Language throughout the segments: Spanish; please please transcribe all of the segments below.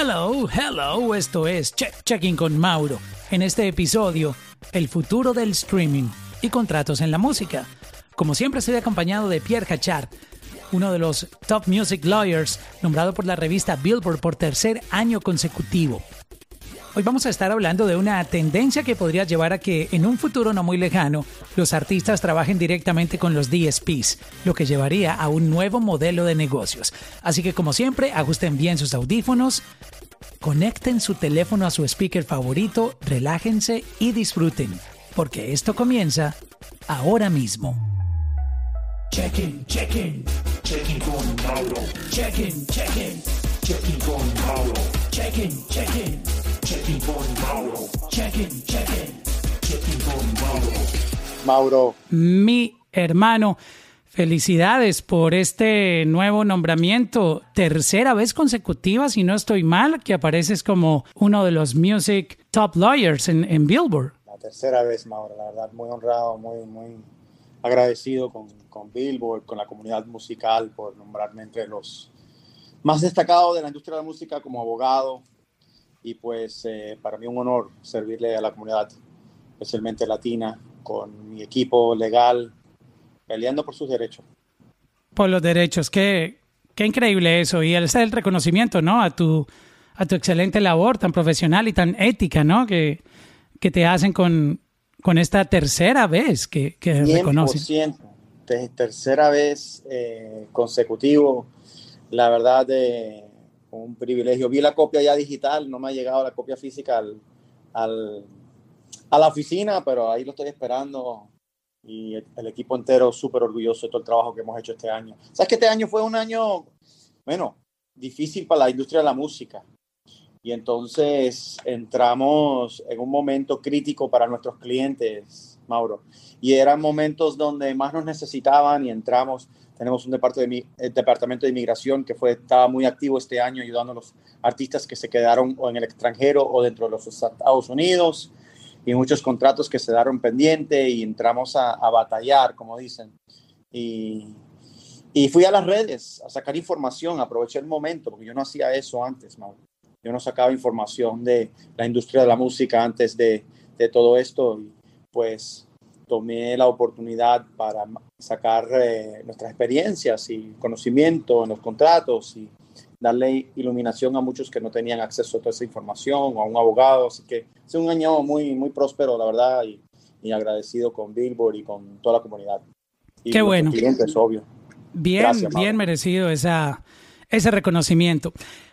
Hello, hello, esto es Check Checking con Mauro. En este episodio, el futuro del streaming y contratos en la música. Como siempre, estoy acompañado de Pierre Hachard, uno de los top music lawyers, nombrado por la revista Billboard por tercer año consecutivo. Hoy vamos a estar hablando de una tendencia que podría llevar a que en un futuro no muy lejano los artistas trabajen directamente con los DSPs, lo que llevaría a un nuevo modelo de negocios. Así que como siempre, ajusten bien sus audífonos, conecten su teléfono a su speaker favorito, relájense y disfruten, porque esto comienza ahora mismo. Check-in, check-in, check-in con Mauro. Check-in, check-in, check-in con Mauro. Check-in, check-in, check-in con Mauro. Check-in, check-in, check-in con Mauro. Mauro, Mi hermano, felicidades por este nuevo nombramiento. Tercera vez consecutiva, si no estoy mal, que apareces como uno de los music top lawyers en, en Billboard. la tercera vez, Mauro, la verdad, muy honrado, muy, muy agradecido con, con Billboard, con la comunidad musical por nombrarme entre los más destacados de la industria de la música como abogado. Y pues eh, para mí un honor servirle a la comunidad, especialmente latina, con mi equipo legal, peleando por sus derechos. Por los derechos, qué, qué increíble eso. Y ese es el reconocimiento, ¿no? A tu, a tu excelente labor tan profesional y tan ética, ¿no? Que, que te hacen con, con esta tercera vez que, que reconocen. 100%, te- tercera vez eh, consecutivo. La verdad, de un privilegio. Vi la copia ya digital, no me ha llegado la copia física al, al- a la oficina, pero ahí lo estoy esperando. Y el, el equipo entero súper orgulloso de todo el trabajo que hemos hecho este año. ¿Sabes que este año fue un año, bueno, difícil para la industria de la música? Y entonces entramos en un momento crítico para nuestros clientes, Mauro. Y eran momentos donde más nos necesitaban y entramos. Tenemos un departamento de, inmigración que fue, estaba muy activo este año ayudando a los artistas que se quedaron o en el extranjero o dentro de los Estados Unidos y muchos contratos que se daron pendiente y entramos a, a batallar, como dicen. Y, y fui a las redes a sacar información, aproveché el momento, porque yo no hacía eso antes, Mauro. Yo no sacaba información de la industria de la música antes de, de todo esto y pues tomé la oportunidad para sacar eh, nuestras experiencias y conocimiento en los contratos y darle iluminación a muchos que no tenían acceso a toda esa información o a un abogado. Así que es un año muy, muy próspero, la verdad, y, y agradecido con Billboard y con toda la comunidad. Y Qué bueno. clientes, obvio. Bien, Gracias, bien merecido esa, ese reconocimiento.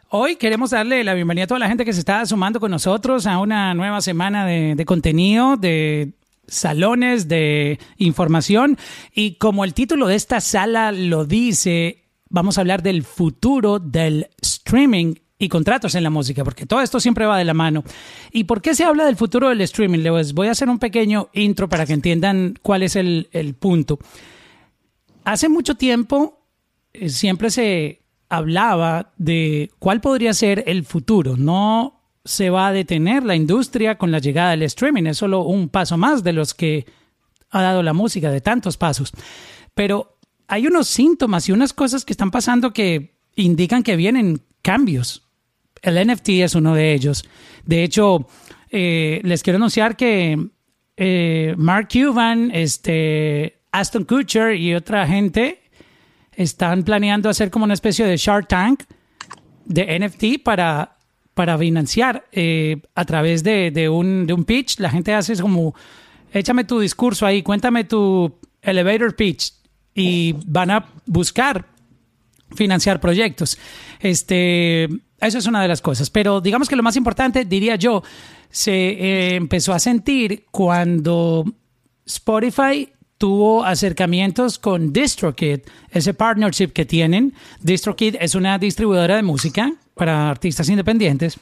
Hoy queremos darle la bienvenida a toda la gente que se está sumando con nosotros a una nueva semana de, de contenido, de salones, de información. Y como el título de esta sala lo dice, vamos a hablar del futuro del streaming y contratos en la música, porque todo esto siempre va de la mano. ¿Y por qué se habla del futuro del streaming? Les voy a hacer un pequeño intro para que entiendan cuál es el, el punto. Hace mucho tiempo eh, siempre se hablaba de cuál podría ser el futuro. No se va a detener la industria con la llegada del streaming, es solo un paso más de los que ha dado la música, de tantos pasos. Pero hay unos síntomas y unas cosas que están pasando que indican que vienen cambios. El NFT es uno de ellos. De hecho, eh, les quiero anunciar que eh, Mark Cuban, este, Aston Kutcher y otra gente están planeando hacer como una especie de Shark Tank de NFT para, para financiar eh, a través de, un pitch. La gente hace como, échame tu discurso ahí, cuéntame tu elevator pitch y van a buscar financiar proyectos. Este, eso es una de las cosas. Pero digamos que lo más importante, diría yo, se eh, empezó a sentir cuando Spotify tuvo acercamientos con DistroKid, ese partnership que tienen. DistroKid es una distribuidora de música para artistas independientes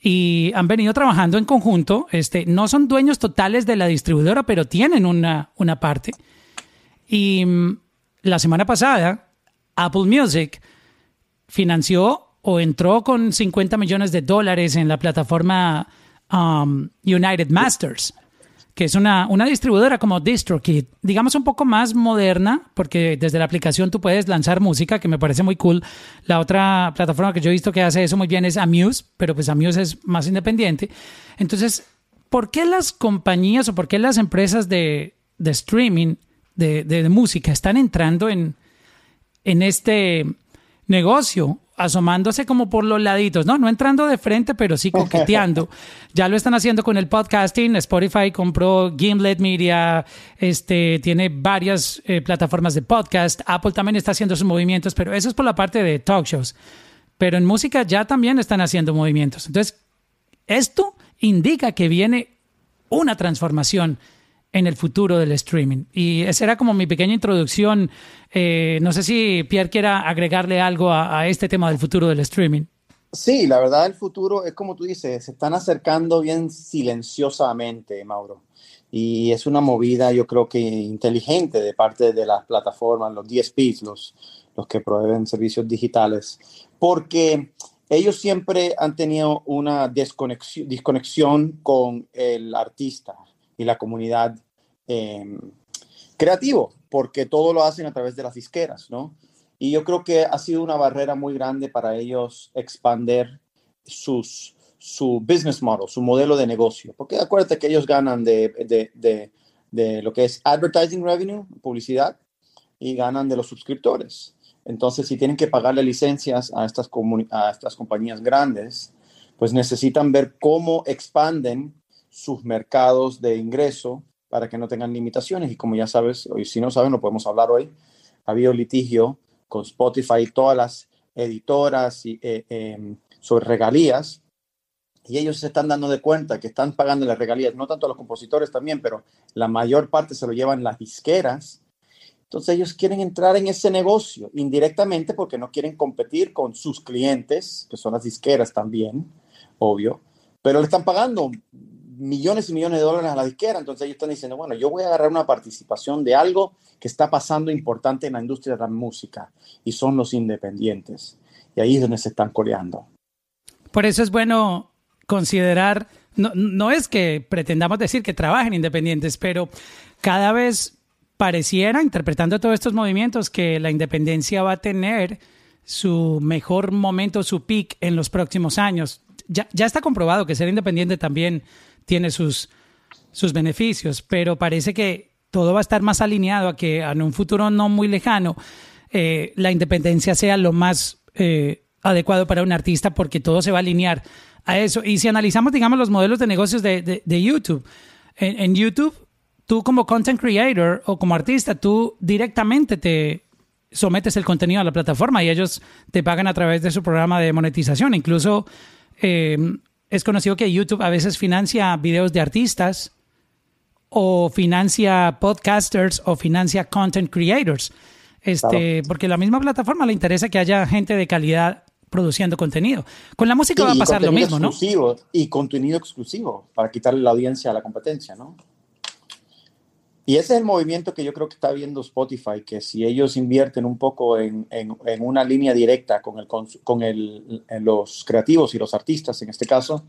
y han venido trabajando en conjunto. Este, no son dueños totales de la distribuidora, pero tienen una, una parte. Y mm, la semana pasada, Apple Music financió o entró con 50 millones de dólares en la plataforma um, United Masters, que es una, una distribuidora como DistroKid, digamos un poco más moderna, porque desde la aplicación tú puedes lanzar música, que me parece muy cool. La otra plataforma que yo he visto que hace eso muy bien es Amuse, pero pues Amuse es más independiente. Entonces, ¿por qué las compañías o por qué las empresas de, de streaming de, de música están entrando en, en este negocio? Asomándose como por los laditos, ¿no? No entrando de frente, pero sí coqueteando. ya lo están haciendo con el podcasting. Spotify compró Gimlet Media, este, tiene varias eh, plataformas de podcast. Apple también está haciendo sus movimientos, pero eso es por la parte de talk shows. Pero en música ya también están haciendo movimientos. Entonces, esto indica que viene una transformación en el futuro del streaming. Y esa era como mi pequeña introducción. Eh, no sé si Pierre quiera agregarle algo a, este tema del futuro del streaming. Sí, la verdad el futuro es como tú dices, se están acercando bien silenciosamente, Mauro. Y es una movida, yo creo que inteligente de parte de las plataformas, los DSPs, los, los que proveen servicios digitales, porque ellos siempre han tenido una desconexión, desconexión con el artista y la comunidad Em, creativo, porque todo lo hacen a través de las disqueras, ¿no? Y yo creo que ha sido una barrera muy grande para ellos expander sus, su business model, su modelo de negocio. Porque acuérdate que ellos ganan de, de, de, de lo que es advertising revenue, publicidad, y ganan de los suscriptores. Entonces, si tienen que pagarle licencias a estas, a estas compañías grandes, pues necesitan ver cómo expanden sus mercados de ingreso para que no tengan limitaciones. Y como ya sabes, y si no saben, lo podemos hablar hoy, ha habido litigio con Spotify y todas las editoras eh, em, sobre regalías. Y ellos se están dando de cuenta que están pagando las regalías, no tanto a los compositores también, pero la mayor parte se lo llevan las disqueras. Entonces ellos quieren entrar en ese negocio indirectamente porque no quieren competir con sus clientes, que son las disqueras también, obvio, pero le están pagando millones y millones de dólares a la disquera. Entonces ellos están diciendo, bueno, yo voy a agarrar una participación de algo que está pasando importante en la industria de la música y son los independientes. Y ahí es donde se están coreando. Por eso es bueno considerar, no, no es que pretendamos decir que trabajen independientes, pero cada vez pareciera, interpretando todos estos movimientos, que la independencia va a tener su mejor momento, su peak en los próximos años. Ya, ya está comprobado que ser independiente también tiene sus, sus beneficios, pero parece que todo va a estar más alineado a que en un futuro no muy lejano eh, la independencia sea lo más eh, adecuado para un artista porque todo se va a alinear a eso. Y si analizamos, digamos, los modelos de negocios de, de, YouTube, en, YouTube, tú como content creator o como artista, tú directamente te sometes el contenido a la plataforma y ellos te pagan a través de su programa de monetización. Incluso eh, es conocido que YouTube a veces financia videos de artistas o financia podcasters o financia content creators. Este, porque la misma plataforma le interesa que haya gente de calidad produciendo contenido. Con la música va a pasar lo mismo, ¿no? Y contenido exclusivo para quitarle la audiencia a la competencia, ¿no? Y ese es el movimiento que yo creo que está viendo Spotify, que si ellos invierten un poco en, en, una línea directa con, el, con el, los creativos y los artistas, en este caso,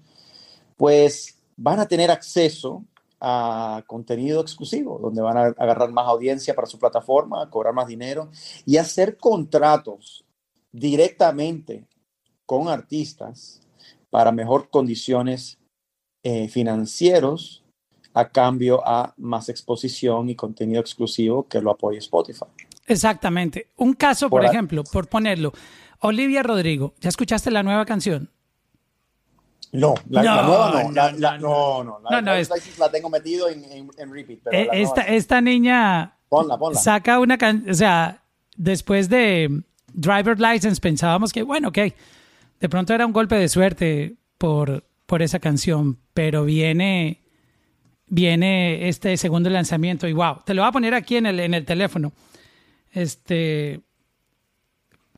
pues van a tener acceso a contenido exclusivo, donde van a agarrar más audiencia para su plataforma, cobrar más dinero y hacer contratos directamente con artistas para mejor condiciones eh, financieros a cambio a más exposición y contenido exclusivo que lo apoye Spotify. Exactamente. Un caso, por, ejemplo, por ponerlo, Olivia Rodrigo, ¿ya escuchaste la nueva canción? No, la, nueva no. La, no, no. La, la, tengo metido en, en, repeat. Pero eh, esta, esta niña saca una canción, o sea, después de Driver License pensábamos que, bueno, ok, de pronto era un golpe de suerte por, por esa canción, pero viene viene este segundo lanzamiento y wow, te lo voy a poner aquí en el, en el teléfono. Este,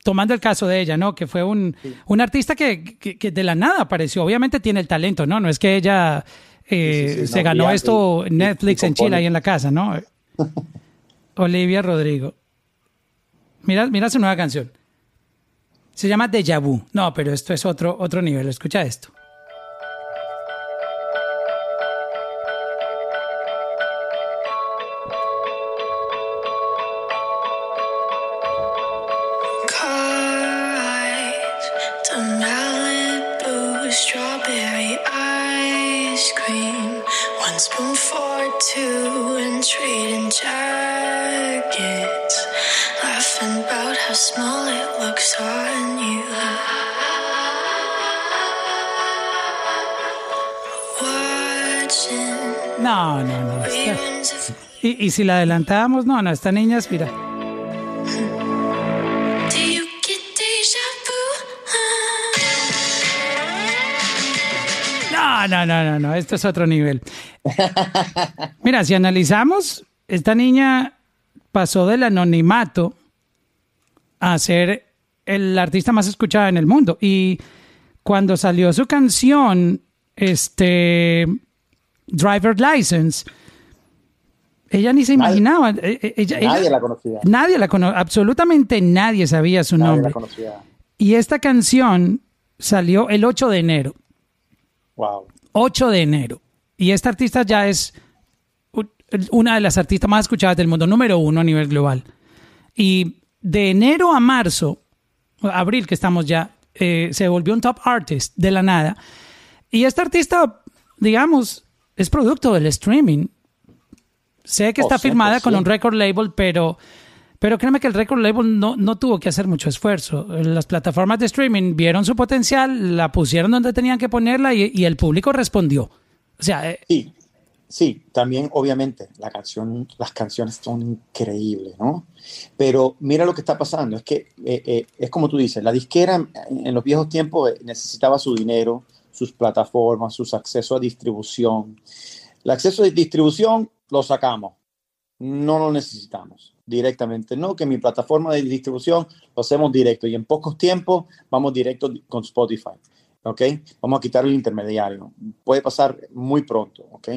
tomando el caso de ella, ¿no? Que fue un, un artista que, que, de la nada apareció. Obviamente tiene el talento, ¿no? No es que ella eh, se ganó esto Netflix en Chile ahí en la casa, ¿no? Olivia Rodrigo. Mira, mira su nueva canción. Se llama Deja Vu. No, pero esto es otro, otro nivel. Escucha esto. Y, y si la adelantábamos, no, no, esta niña vu? No, no, no, no, no, esto es otro nivel. Mira, si analizamos, esta niña pasó del anonimato a ser el artista más escuchado en el mundo. Y cuando salió su canción, este, Driver License, ella ni se Nadie- imaginaba. eh, eh, ella- Nadie la conocía. Nadie la conocía, absolutamente nadie sabía su Nadie nombre. la conocía. Y esta canción salió el 8 de enero. Wow. 8 de enero. Y esta artista ya es una de las artistas más escuchadas del mundo, número uno a nivel global. Y de enero a marzo, abril que estamos ya, eh, se volvió un top artist de la nada. Y esta artista, digamos, es producto del streaming. Sé que Oh, está firmada con un 100%. record label, pero, pero créeme que el record label no, no tuvo que hacer mucho esfuerzo. Las plataformas de streaming vieron su potencial, la pusieron donde tenían que ponerla y, y el público respondió. O sea, eh, Sí, sí, también obviamente la canción, las canciones son increíbles, ¿no? Pero mira lo que está pasando, es que eh, eh, es como tú dices, la disquera en, en los viejos tiempos eh, necesitaba su dinero, sus plataformas, sus accesos a distribución. El acceso de distribución lo sacamos, no lo necesitamos directamente, no, que mi plataforma de distribución lo hacemos directo y en pocos tiempos vamos directo con Spotify. ¿ok? Vamos a quitar el intermediario. Puede pasar muy pronto, ¿ok?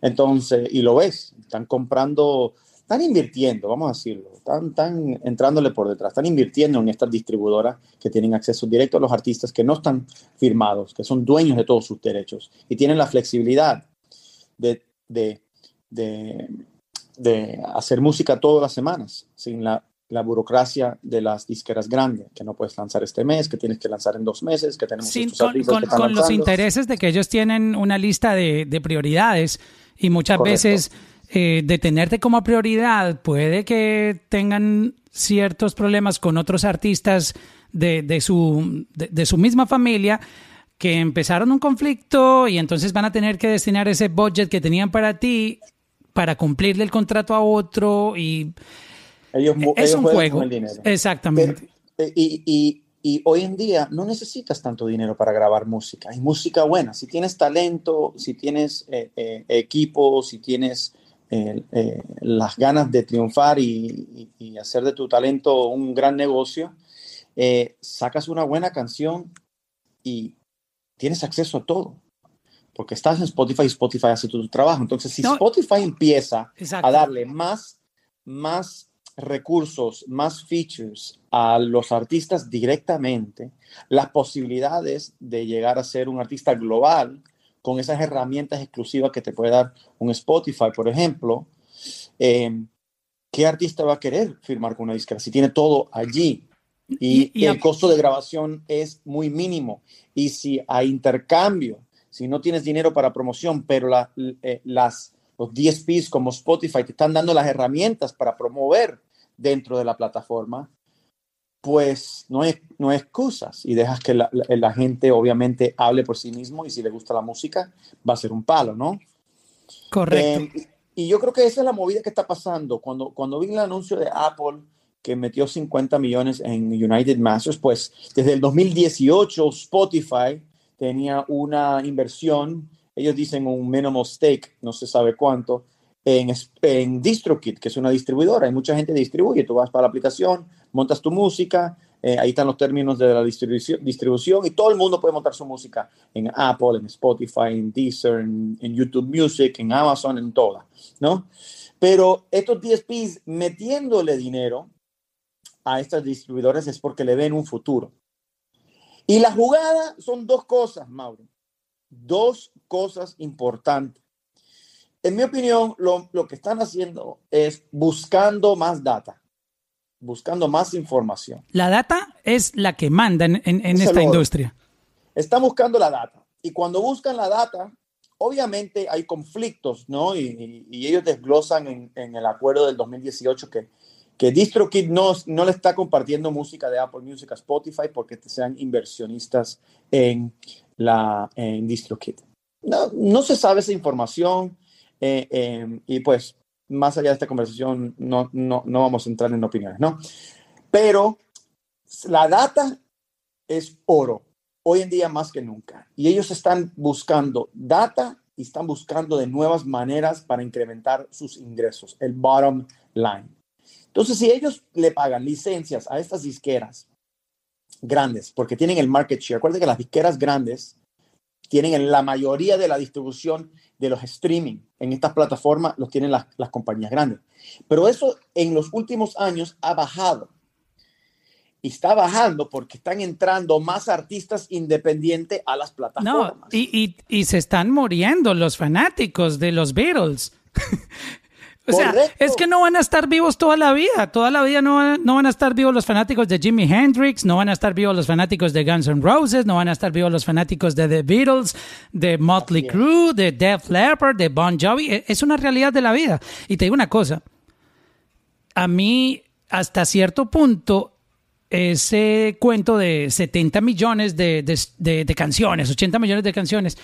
Entonces, y lo ves, están comprando, están invirtiendo, vamos a decirlo, están, están entrándole por detrás, están invirtiendo en estas distribuidoras que tienen acceso directo a los artistas que no están firmados, que son dueños de todos sus derechos y tienen la flexibilidad de, de, de, de hacer música todas las semanas, sin la, la burocracia de las disqueras grandes, que no puedes lanzar este mes, que tienes que lanzar en dos meses, que tenemos sin- estos con, con- que están con los intereses de que ellos tienen una lista de, de prioridades y muchas Correcto. veces eh, de tenerte como prioridad puede que tengan ciertos problemas con otros artistas de, de su, de, de su misma familia que empezaron un conflicto y entonces van a tener que destinar ese budget que tenían para ti para cumplirle el contrato a otro y Ellos, es ellos un juego. Exactamente. Pero, eh, y, y- y hoy en día no necesitas tanto dinero para grabar música. Hay música buena. Si tienes talento, si tienes eh, eh, equipo, si tienes eh, las ganas de triunfar y, y- hacer de tu talento un gran negocio, sacas una buena canción y tienes acceso a todo. Porque estás en Spotify y Spotify hace tu trabajo. Entonces, si No. Spotify empieza Exacto. a darle más, más recursos, más features a los artistas directamente, las posibilidades de llegar a ser un artista global con esas herramientas exclusivas que te puede dar un Spotify, por ejemplo, eh, ¿qué artista va a querer firmar con una disquera si tiene todo allí? Y, Y- y el a- costo de grabación es muy mínimo. Y si hay intercambio, si no tienes dinero para promoción, pero la- eh, las, los DSPs como Spotify te están dando las herramientas para promover dentro de la plataforma, pues no hay, no hay excusas y dejas que la, la- la gente obviamente hable por sí mismo y si le gusta la música va a ser un palo, ¿no? Correcto. Eh, y yo creo que esa es la movida que está pasando. Cuando, cuando vi el anuncio de Apple que metió 50 millones en United Masters, pues desde el 2018 Spotify tenía una inversión, ellos dicen un minimal stake, no se sabe cuánto, en, en DistroKid, que es una distribuidora. Hay mucha gente que distribuye. Tú vas para la aplicación, montas tu música, eh, ahí están los términos de la distribución, y todo el mundo puede montar su música en Apple, en Spotify, en Deezer, en, en YouTube Music, en Amazon, en todas, ¿no? Pero estos DSPs metiéndole dinero a estas distribuidoras es porque le ven un futuro. Y la jugada son dos cosas, Mauro. Dos cosas importantes. En mi opinión, lo, lo que están haciendo es buscando más data, buscando más información. La data es la que manda en, en- en Es esta industria. están buscando la data. Y cuando buscan la data, obviamente hay conflictos, ¿no? Y, y- y ellos desglosan en, en el acuerdo del 2018 que, que DistroKid no, no le está compartiendo música de Apple Music a Spotify porque sean inversionistas en, la, DistroKid. No, se sabe esa información eh, eh, y pues más allá de esta conversación no, no, no vamos a entrar en opiniones, ¿no? Pero la data es oro, hoy en día más que nunca. Y ellos están buscando data y están buscando de nuevas maneras para incrementar sus ingresos, el bottom line. Entonces, si ellos le pagan licencias a estas disqueras grandes, porque tienen el market share, acuérdense que las disqueras grandes tienen en la mayoría de la distribución de los streaming en estas plataformas, los tienen las, las compañías grandes. Pero eso en los últimos años ha bajado. Y está bajando porque están entrando más artistas independientes a las No, plataformas. y, y, y se están muriendo los fanáticos de los Beatles. o sea, Correcto. es que no van a estar vivos toda la vida. Toda la vida no van, no van a estar vivos los fanáticos de Jimi Hendrix, no van a estar vivos los fanáticos de Guns N' Roses, no van a estar vivos los fanáticos de The Beatles, de Motley. Crue, de Def Leppard, de Bon Jovi. E- Es una realidad de la vida. Y te digo una cosa. A mí, hasta cierto punto, ese cuento de 70 millones de, de- de- de canciones, 80 millones de canciones,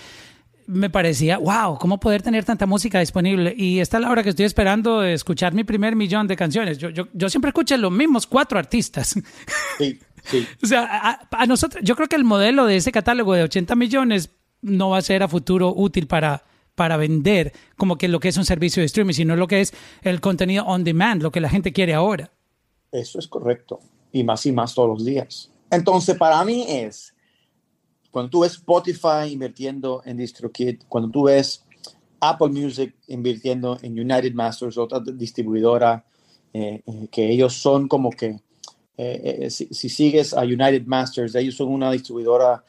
me parecía, wow, ¿cómo poder tener tanta música disponible? Y esta es la hora que estoy esperando de escuchar mi primer millón de canciones. Yo, yo, yo siempre escucho los mismos cuatro artistas. Sí, sí. o sea, a, a nosotros, yo creo que el modelo de ese catálogo de 80 millones no va a ser a futuro útil para para vender como que lo que es un servicio de streaming, sino lo que es el contenido on demand, lo que la gente quiere ahora. Eso es correcto. Y más y más todos los días. Entonces, para mí es, cuando tú ves Spotify invirtiendo en DistroKid, cuando tú ves Apple Music invirtiendo en United Masters, otra distribuidora, eh, eh, que ellos son como que, eh, si, si sigues a United Masters, ellos son una distribuidora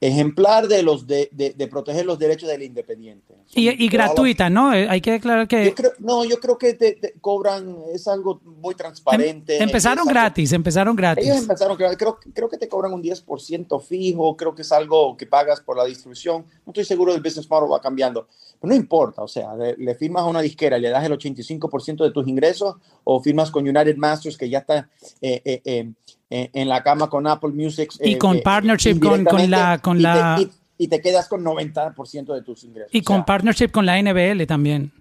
ejemplar de los de, de- de proteger los derechos del independiente. Y, y gratuita, ¿no? Eh, Hay que declarar que Yo creo- no, yo creo que te- te cobran, es algo muy transparente. em- empezaron algo- gratis, empezaron gratis. ellos empezaron, creo, creo, creo que te cobran un 10% fijo, creo que es algo que pagas por la distribución. No estoy seguro del business model va cambiando, pero no importa, o sea, le, le firmas a una disquera y le das el 85% de tus ingresos o firmas con United Masters que ya está eh, eh, eh, eh, en la cama con Apple Music. Y eh, con eh, partnership con- con la- con y te- la- y- y te quedas con 90% de tus ingresos. Y O con sea, partnership con la NBL también.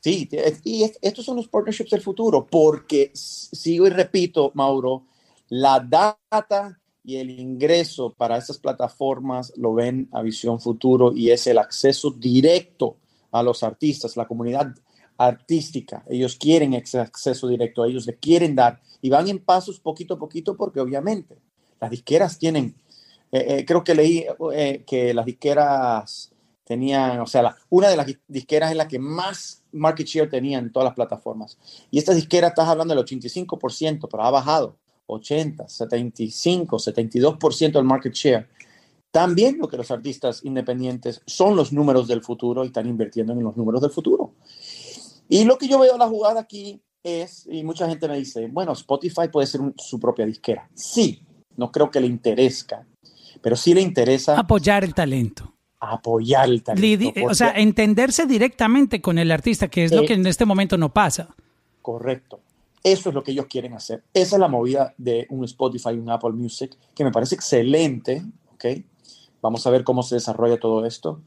Sí, te- y es- estos son los partnerships del futuro, porque sigo y repito, Mauro, la data y el ingreso para estas plataformas lo ven a visión futuro y es el acceso directo a los artistas, la comunidad artística. Ellos quieren ese acceso directo, ellos le quieren dar y van en pasos poquito a poquito porque obviamente las disqueras tienen, eh, eh, creo que leí eh, que las disqueras tenían, o sea, la- una de las dis- disqueras es la que más market share tenía en todas las plataformas. Y esta disquera estás hablando del 85%, pero ha bajado 80, 75, 72% del market share. También lo que los artistas independientes son los números del futuro y están invirtiendo en los números del futuro. Y lo que yo veo la jugada aquí es, y mucha gente me dice, bueno, Spotify puede ser un- su propia disquera. Sí, no creo que le interesa, pero sí le interesa Apoyar el talento. apoyar el talento. Lidi- o sea, entenderse directamente con el artista, que es lo Eh, que en este momento no pasa. Correcto. Eso es lo que ellos quieren hacer. Esa es la movida de un Spotify un Apple Music, que me parece excelente, ¿ok? Vamos a ver cómo se desarrolla todo esto.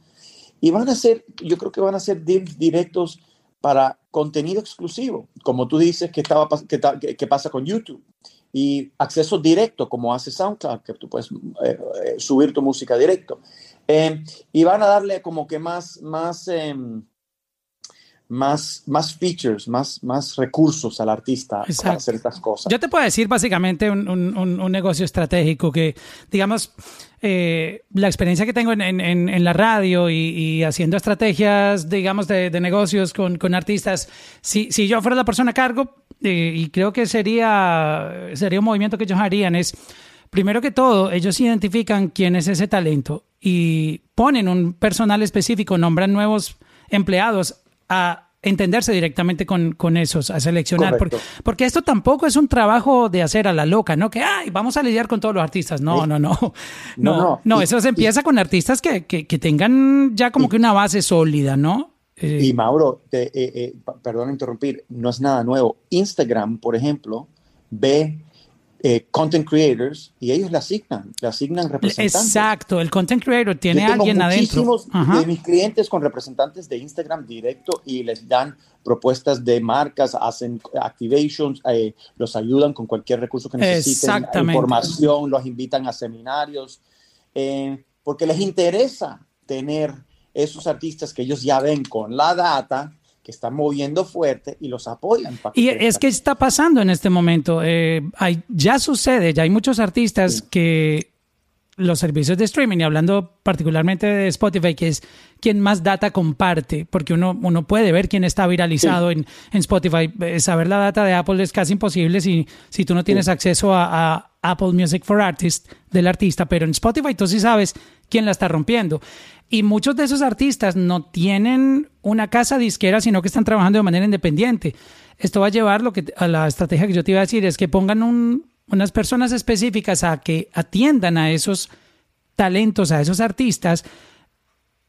Y van a ser, yo creo que van a ser deals directos para contenido exclusivo, como tú dices que, estaba, pasa con YouTube. Y acceso directo, como hace SoundCloud, que tú puedes eh, eh, subir tu música directo. Eh, y van a darle como que más, más, em, más, más features, más, más recursos al artista Exacto. para hacer estas cosas. Yo te puedo decir básicamente un, un- un- negocio estratégico que, digamos, eh, la experiencia que tengo en, en- en- en la radio y, y haciendo estrategias, digamos, de, de negocios con, con artistas, si, si yo fuera la persona a cargo, eh, y creo que sería, sería un movimiento que ellos harían, es, primero que todo, ellos identifican quién es ese talento y ponen un personal específico, nombran nuevos empleados a entenderse directamente con, con esos, a seleccionar. Porque, porque esto tampoco es un trabajo de hacer a la loca, ¿no? Que, ay, vamos a lidiar con todos los artistas. No, no, no. No, No, no. no. Y- eso se empieza con artistas que, que, que tengan ya como que una base sólida, ¿no? Eh, Y Mauro, te, eh, eh, perdón interrumpir, no es nada nuevo. Instagram, por ejemplo, ve eh, content creators y ellos le asignan, le asignan representantes. exacto, el content creator tiene Yo tengo alguien adentro. muchísimos de mis clientes con representantes de Instagram directo y les dan propuestas de marcas, hacen activations, eh, los ayudan con cualquier recurso que necesiten, información, los invitan a seminarios, eh, porque les interesa tener esos artistas que ellos ya ven con la data, que están moviendo fuerte y los apoyan. para Y es que está pasando en este momento. eh, hay, ya sucede, ya hay muchos artistas Sí. que los servicios de streaming, y hablando particularmente de Spotify, que es quien más data comparte, porque uno, uno puede ver quién está viralizado en, en Spotify. Eh, Saber la data de Apple es casi imposible si, si tú no tienes acceso a, a Apple Music for Artists del artista, pero en Spotify tú sí sabes quién la está rompiendo. Y muchos de esos artistas no tienen una casa disquera, sino que están trabajando de manera independiente. Esto va a llevar lo que, a la estrategia que yo te iba a decir, es que pongan un- unas personas específicas a que atiendan a esos talentos, a esos artistas,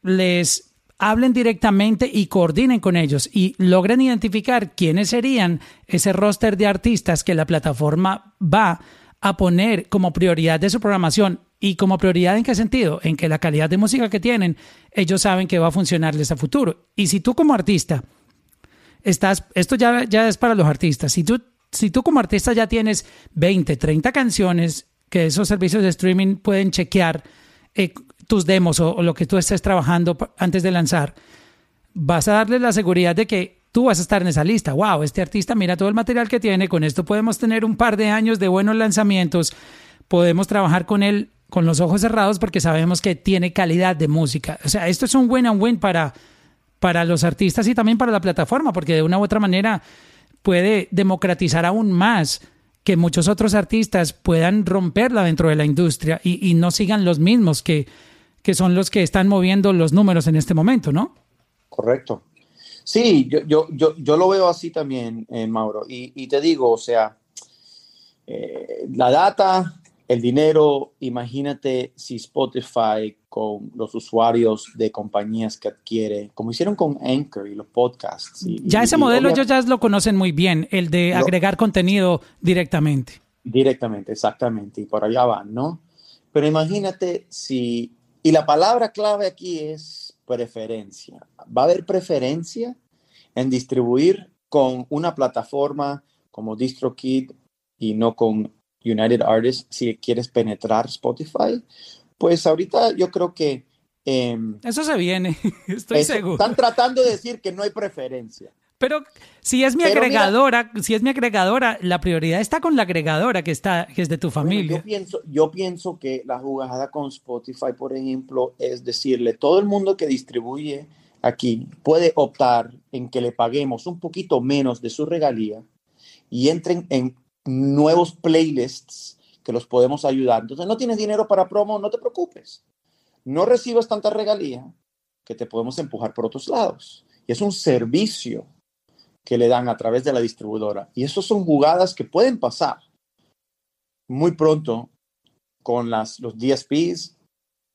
les hablen directamente y coordinen con ellos y logren identificar quiénes serían ese roster de artistas que la plataforma va a poner como prioridad de su programación. ¿Y como prioridad en qué sentido? En que la calidad de música que tienen, ellos saben que va a funcionarles a futuro. Y si tú como artista estás, esto ya, ya es para los artistas, si tú, si tú como artista ya tienes 20, 30 canciones que esos servicios de streaming pueden chequear eh, tus demos o, lo que tú estés trabajando antes de lanzar, vas a darle la seguridad de que tú vas a estar en esa lista. Wow, este artista mira todo el material que tiene, con esto podemos tener un par de años de buenos lanzamientos, podemos trabajar con él con los ojos cerrados porque sabemos que tiene calidad de música. O sea, esto es un win and win para, para los artistas y también para la plataforma, porque de una u otra manera puede democratizar aún más que muchos otros artistas puedan romperla dentro de la industria y, no sigan los mismos que, que son los que están moviendo los números en este momento, ¿no? Correcto. Sí, yo, yo, yo, yo lo veo así también, eh, Mauro. Y, y te digo, o sea, eh, la data, el dinero, imagínate si Spotify con los usuarios de compañías que adquiere, como hicieron con Anchor y los podcasts. y- Ya ese y modelo ellos ya lo conocen muy bien, el de Lo- agregar contenido directamente. Directamente, exactamente, y por allá van, ¿no? Pero imagínate si, y la palabra clave aquí es preferencia. ¿Va a haber preferencia en distribuir con una plataforma como DistroKid y no con United Artists si quieres penetrar Spotify? Pues ahorita yo creo que em, Eso se viene, estoy eso- seguro. están tratando de decir que no hay preferencia. Pero si es mi Pero mira- agregadora, si es mi agregadora, la prioridad está con la agregadora que está, que es de tu Bueno, familia. yo, pienso, yo pienso que la jugada con Spotify, por ejemplo, es decirle, todo el mundo que distribuye aquí puede optar en que le paguemos un poquito menos de su regalía y entren en nuevos playlists que los podemos ayudar. Entonces, no tienes dinero para promo, no te preocupes. No recibas tanta regalía que te podemos empujar por otros lados. Y es un servicio que le dan a través de la distribuidora. Y eso son jugadas que pueden pasar muy pronto con las, los DSPs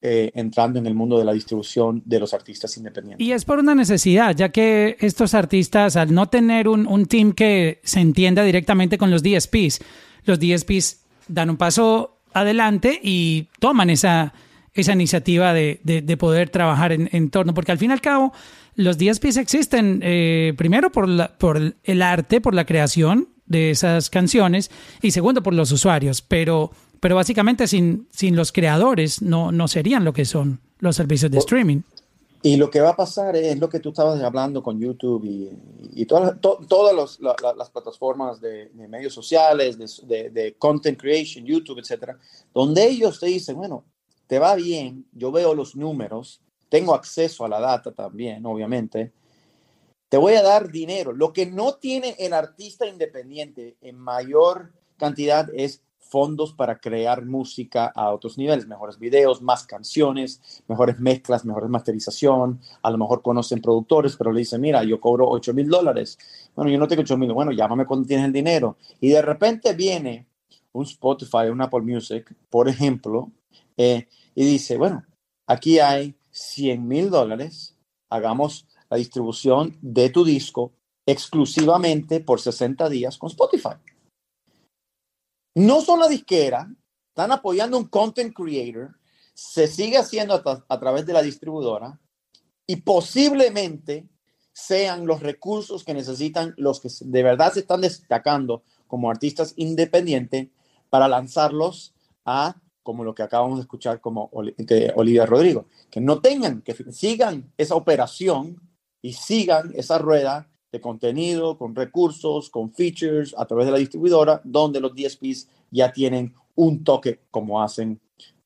eh, entrando en el mundo de la distribución de los artistas independientes. Y es por una necesidad, ya que estos artistas, al no tener un, un team que se entienda directamente con los DSPs, los DSPs dan un paso adelante y toman esa, esa iniciativa de, de- de poder trabajar en, en torno, porque al fin y al cabo los DSPs existen eh, primero por, la- por el arte, por la creación de esas canciones y segundo por los usuarios, pero, pero básicamente sin, sin los creadores no, no serían lo que son los servicios de streaming. Y lo que va a pasar es lo que tú estabas hablando con YouTube y, y todas, to- todas los- la- la- las plataformas de, de medios sociales, de, de- de content creation, YouTube, etcétera, donde ellos te dicen, bueno, te va bien, yo veo los números, tengo acceso a la data también, obviamente, te voy a dar dinero. Lo que no tiene el artista independiente en mayor cantidad es fondos para crear música a otros niveles, mejores videos, más canciones, mejores mezclas, mejores masterización. A lo mejor conocen productores, pero le dicen, mira, yo cobro 8 mil dólares. Bueno, yo no tengo 8 mil, bueno, llámame cuando tienes el dinero. Y de repente viene un Spotify, un Apple Music, por ejemplo, eh, y dice, bueno, aquí hay 100 mil dólares, hagamos la distribución de tu disco exclusivamente por 60 días con Spotify. No son la disquera, están apoyando un content creator, se sigue haciendo a, través de la distribuidora y posiblemente sean los recursos que necesitan los que de verdad se están destacando como artistas independientes para lanzarlos a como lo que acabamos de escuchar como de Olivia Rodrigo, que no tengan, que sigan esa operación y sigan esa rueda de contenido, con recursos, con features a través de la distribuidora, donde los DSPs ya tienen un toque como hacen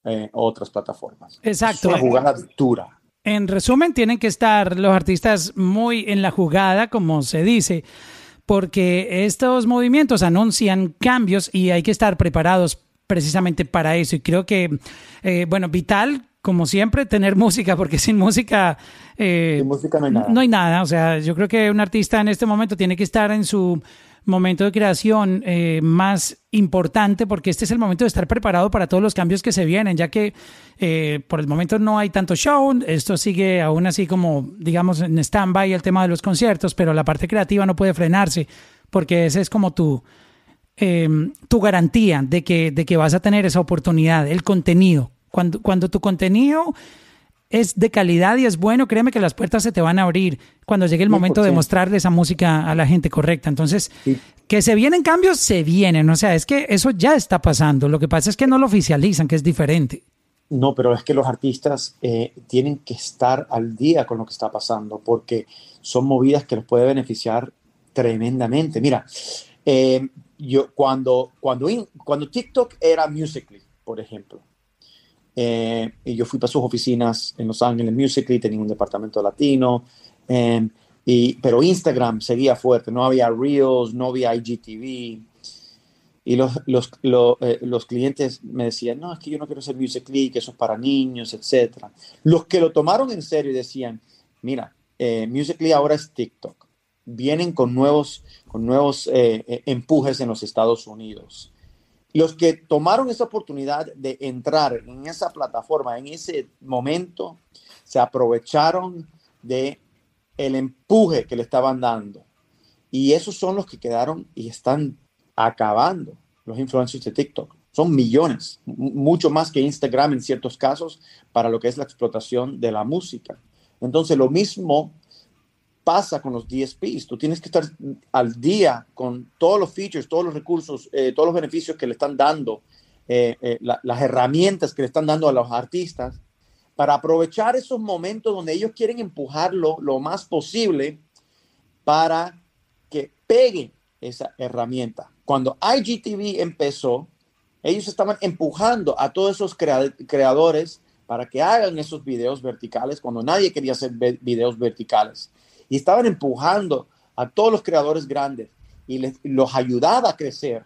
eh, otras plataformas. Exacto. Es una jugada dura. En resumen, tienen que estar los artistas muy en la jugada, como se dice, porque estos movimientos anuncian cambios y hay que estar preparados precisamente para eso. Y creo que, eh, bueno, vital, como siempre, tener música, porque sin música, eh, Sin música no hay nada. no hay nada. O sea, yo creo que un artista en este momento tiene que estar en su momento de creación eh, más importante porque este es el momento de estar preparado para todos los cambios que se vienen, ya que eh, por el momento no hay tanto show, esto sigue aún así como, digamos, en stand-by el tema de los conciertos, pero la parte creativa no puede frenarse porque ese es como tu, eh, tu garantía de que, de que vas a tener esa oportunidad, el contenido. Cuando, cuando tu contenido es de calidad y es bueno, créeme que las puertas se te van a abrir cuando llegue el momento de 100%. mostrarle esa música a la gente correcta. Entonces, Sí. que se vienen cambios, se vienen. O sea, es que eso ya está pasando. Lo que pasa es que no lo oficializan, que es diferente. No, pero es que los artistas eh, tienen que estar al día con lo que está pasando porque son movidas que los puede beneficiar tremendamente. Mira, eh, yo cuando, cuando, cuando TikTok era Musical.ly, por ejemplo, eh, y yo fui para sus oficinas en Los Ángeles, Musical.ly, tenía un departamento latino, eh, y, pero Instagram seguía fuerte, no había Reels, no había IGTV. Y los, los, lo- eh, los clientes me decían, no, es que yo no quiero hacer Musical.ly, que eso es para niños, etc. Los que lo tomaron en serio decían, mira, eh, Musical.ly ahora es TikTok. Vienen con nuevos, con nuevos empujes en los Estados Unidos. Los que tomaron esa oportunidad de entrar en esa plataforma en ese momento, se aprovecharon de el empuje que le estaban dando. Y esos son los que quedaron y están acabando los influencers de TikTok. Son millones, mucho más que Instagram en ciertos casos para lo que es la explotación de la música. Entonces, lo mismo pasa con los DSPs. Tú tienes que estar al día con todos los features, todos los recursos, eh, todos los beneficios que le están dando, eh, eh, la- las herramientas que le están dando a los artistas para aprovechar esos momentos donde ellos quieren empujarlo lo más posible para que pegue esa herramienta. Cuando IGTV empezó, ellos estaban empujando a todos esos crea- creadores para que hagan esos videos verticales cuando nadie quería hacer videos verticales. Y estaban empujando a todos los creadores grandes y les, los ayudaba a crecer.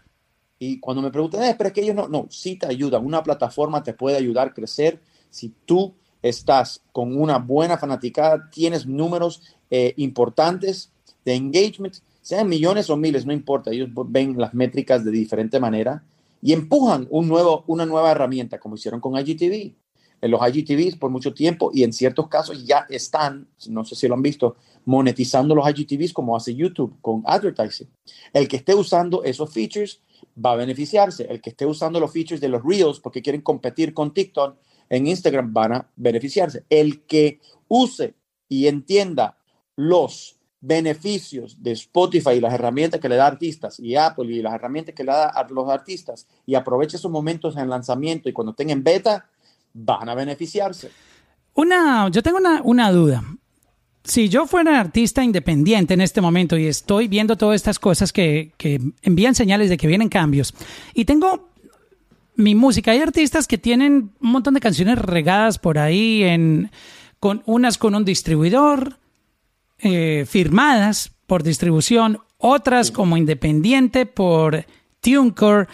Y cuando me preguntan, "Eh, pero es que ellos no, no, sí te ayudan. Una plataforma te puede ayudar a crecer si tú estás con una buena fanaticada, tienes números eh, importantes de engagement, sean millones o miles, no importa, ellos ven las métricas de diferente manera y empujan un nuevo, una nueva herramienta, como hicieron con IGTV. En los IGTVs por mucho tiempo y en ciertos casos ya están, no sé si lo han visto, monetizando los IGTVs como hace YouTube con advertising. El que esté usando esos features va a beneficiarse. El que esté usando los features de los Reels porque quieren competir con TikTok en Instagram van a beneficiarse. El que use y entienda los beneficios de Spotify y las herramientas que le da artistas y Apple y las herramientas que le da a los artistas y aproveche esos momentos en lanzamiento y cuando estén en beta, van a beneficiarse. Una, yo tengo una, una duda. Si yo fuera artista independiente en este momento y estoy viendo todas estas cosas que, que envían señales de que vienen cambios y tengo mi música, hay artistas que tienen un montón de canciones regadas por ahí, en, con unas con un distribuidor, eh, firmadas por distribución, otras como independiente por TuneCore.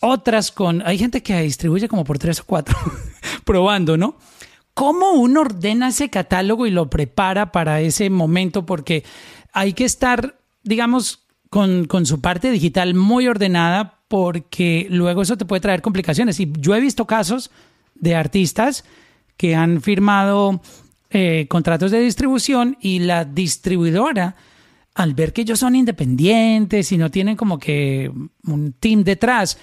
Otras con... Hay gente que distribuye como por tres o cuatro, probando, ¿no? ¿Cómo uno ordena ese catálogo y lo prepara para ese momento? Porque hay que estar, digamos, con, con su parte digital muy ordenada porque luego eso te puede traer complicaciones. Y yo he visto casos de artistas que han firmado eh, contratos de distribución y la distribuidora, al ver que ellos son independientes y no tienen como que un team detrás,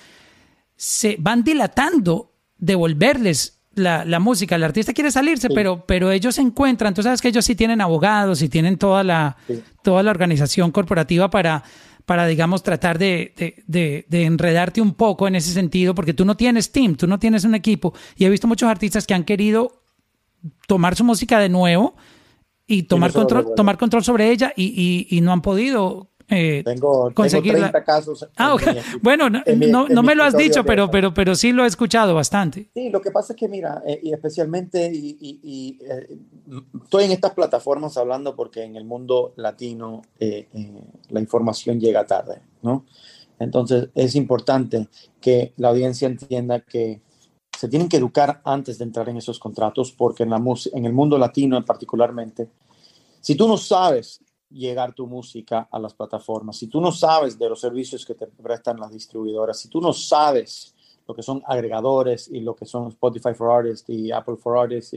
se van dilatando devolverles la, la música. El artista quiere salirse, pero, pero ellos se encuentran. Tú sabes que ellos sí tienen abogados y tienen toda la, toda la organización corporativa para, para digamos, tratar de, de, de, de, enredarte un poco en ese sentido, porque tú no tienes team, tú no tienes un equipo. Y he visto muchos artistas que han querido tomar su música de nuevo y tomar, control, tomar control sobre ella y, y, y no han podido eh, tengo, conseguir tengo 30 casos. Ah, okay. bueno, no, mi, no, no me lo has dicho, pero, pero, pero sí lo he escuchado bastante. Sí, lo que pasa es que, mira, eh, y especialmente, y, y, y eh, estoy en estas plataformas hablando porque en el mundo latino eh, la información llega tarde, ¿no? Entonces es importante que la audiencia entienda que se tienen que educar antes de entrar en esos contratos, porque en, la en el mundo latino particularmente, si tú no sabes llegar tu música a las plataformas, si tú no sabes de los servicios que te prestan las distribuidoras, si tú no sabes lo que son agregadores y lo que son Spotify for Artists y Apple for Artists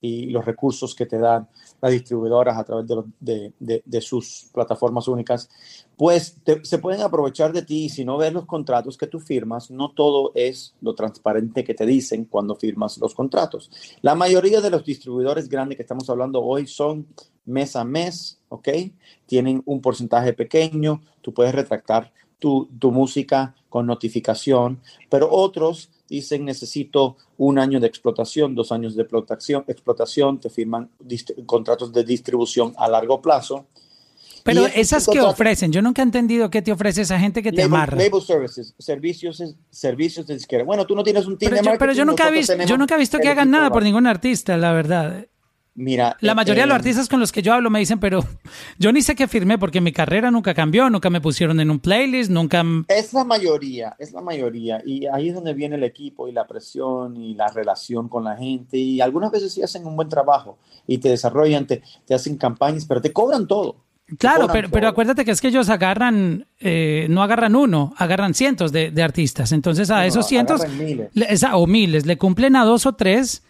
y, los recursos que te dan las distribuidoras a través de, de sus plataformas únicas, pues se pueden aprovechar de ti y si no ves los contratos que tú firmas, no todo es lo transparente que te dicen cuando firmas los contratos. La mayoría de los distribuidores grandes que estamos hablando hoy son mes a mes, ¿ok? Tienen un porcentaje pequeño, tú puedes retractar tu, tu música con notificación, pero otros dicen necesito un año de explotación, dos años de explotación, explotación te firman contratos de distribución a largo plazo. Pero esas que ofrecen, yo nunca he entendido qué te ofrece esa gente que te label, amarra. Label services, servicios, servicios de disquera. Bueno, tú no tienes un team pero de yo, marketing. Pero yo nunca, he visto, yo nunca he visto que hagan nada por ningún artista, la verdad. Mira, la mayoría eh, de los artistas con los que yo hablo me dicen, pero yo ni sé qué firmé porque mi carrera nunca cambió, nunca me pusieron en un playlist, nunca... Es la mayoría, es la mayoría. Y ahí es donde viene el equipo y la presión y la relación con la gente. Y algunas veces sí hacen un buen trabajo y te desarrollan, te, te hacen campañas, pero te cobran todo. Claro, pero, pero, acuérdate que es que ellos agarran, eh, no agarran uno, agarran cientos de, de artistas. Entonces a no, esos cientos, miles. Le, o miles, le cumplen a dos o tres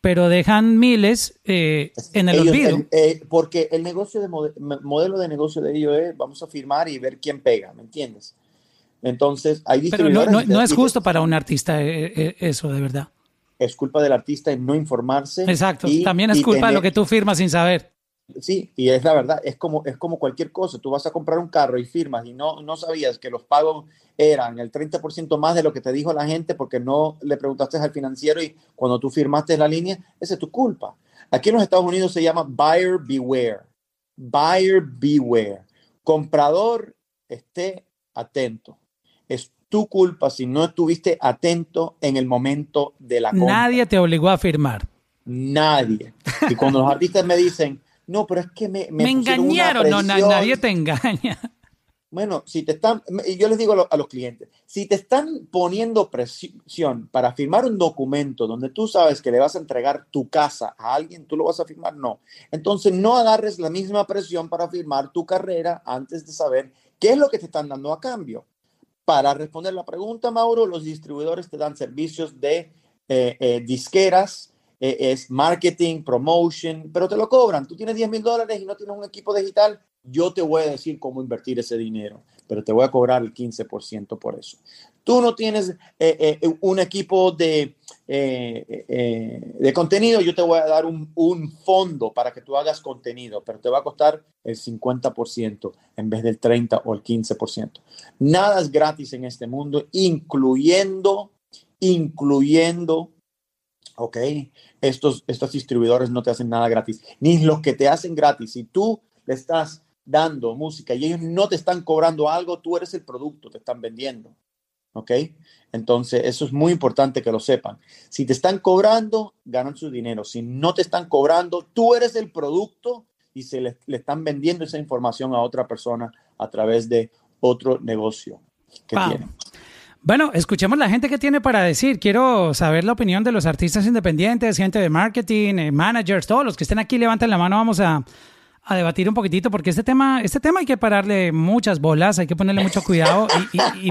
pero dejan miles eh, en el ellos, olvido. El, eh, porque el negocio de modelo de negocio de ellos es vamos a firmar y ver quién pega, ¿me entiendes? Entonces, hay Pero no, no, no es justo para un artista eh, eso, de verdad. Es culpa del artista en no informarse. Exacto, y, también es culpa tener, de lo que tú firmas sin saber. Sí, y es la verdad, es como, es como cualquier cosa. Tú vas a comprar un carro y firmas y no, no sabías que los pagos eran el 30% más de lo que te dijo la gente porque no le preguntaste al financiero y cuando tú firmaste la línea, esa es tu culpa. Aquí en los Estados Unidos se llama buyer beware. Buyer beware. Comprador, esté atento. Es tu culpa si no estuviste atento en el momento de la compra. Nadie te obligó a firmar. Nadie. Y cuando los artistas me dicen, no, pero es que me, me, me engañaron. No, nadie te engaña. Bueno, si te están, yo les digo a, lo, a, los clientes, si te están poniendo presión para firmar un documento donde tú sabes que le vas a entregar tu casa a alguien, tú lo vas a firmar, no. Entonces no agarres la misma presión para firmar tu carrera antes de saber qué es lo que te están dando a cambio. Para responder la pregunta, Mauro, los distribuidores te dan servicios de eh, eh, disqueras, eh, es marketing, promotion, pero te lo cobran. Tú tienes 10 mil dólares y no tienes un equipo digital, yo te voy a decir cómo invertir ese dinero, pero te voy a cobrar el 15% por eso. Tú no tienes eh, eh, un equipo de, de contenido, yo te voy a dar un, un, fondo para que tú hagas contenido, pero te va a costar el 50% en vez del 30 o el 15%. Nada es gratis en este mundo, incluyendo, incluyendo ok, estos, estos distribuidores no te hacen nada gratis, ni los que te hacen gratis. Si tú le estás dando música y ellos no te están cobrando algo, tú eres el producto, te están vendiendo. ¿Ok? Entonces, eso es muy importante que lo sepan. Si te están cobrando, ganan su dinero. Si no te están cobrando, tú eres el producto y se le, le están vendiendo esa información a otra persona a través de otro negocio que wow. tienen. Bueno, escuchemos la gente que tiene para decir. Quiero saber la opinión de los artistas independientes, gente de marketing, eh, managers, todos los que estén aquí, levanten la mano, vamos a, a debatir un poquitito, porque este tema, este tema hay que pararle muchas bolas, hay que ponerle mucho cuidado y, y- y,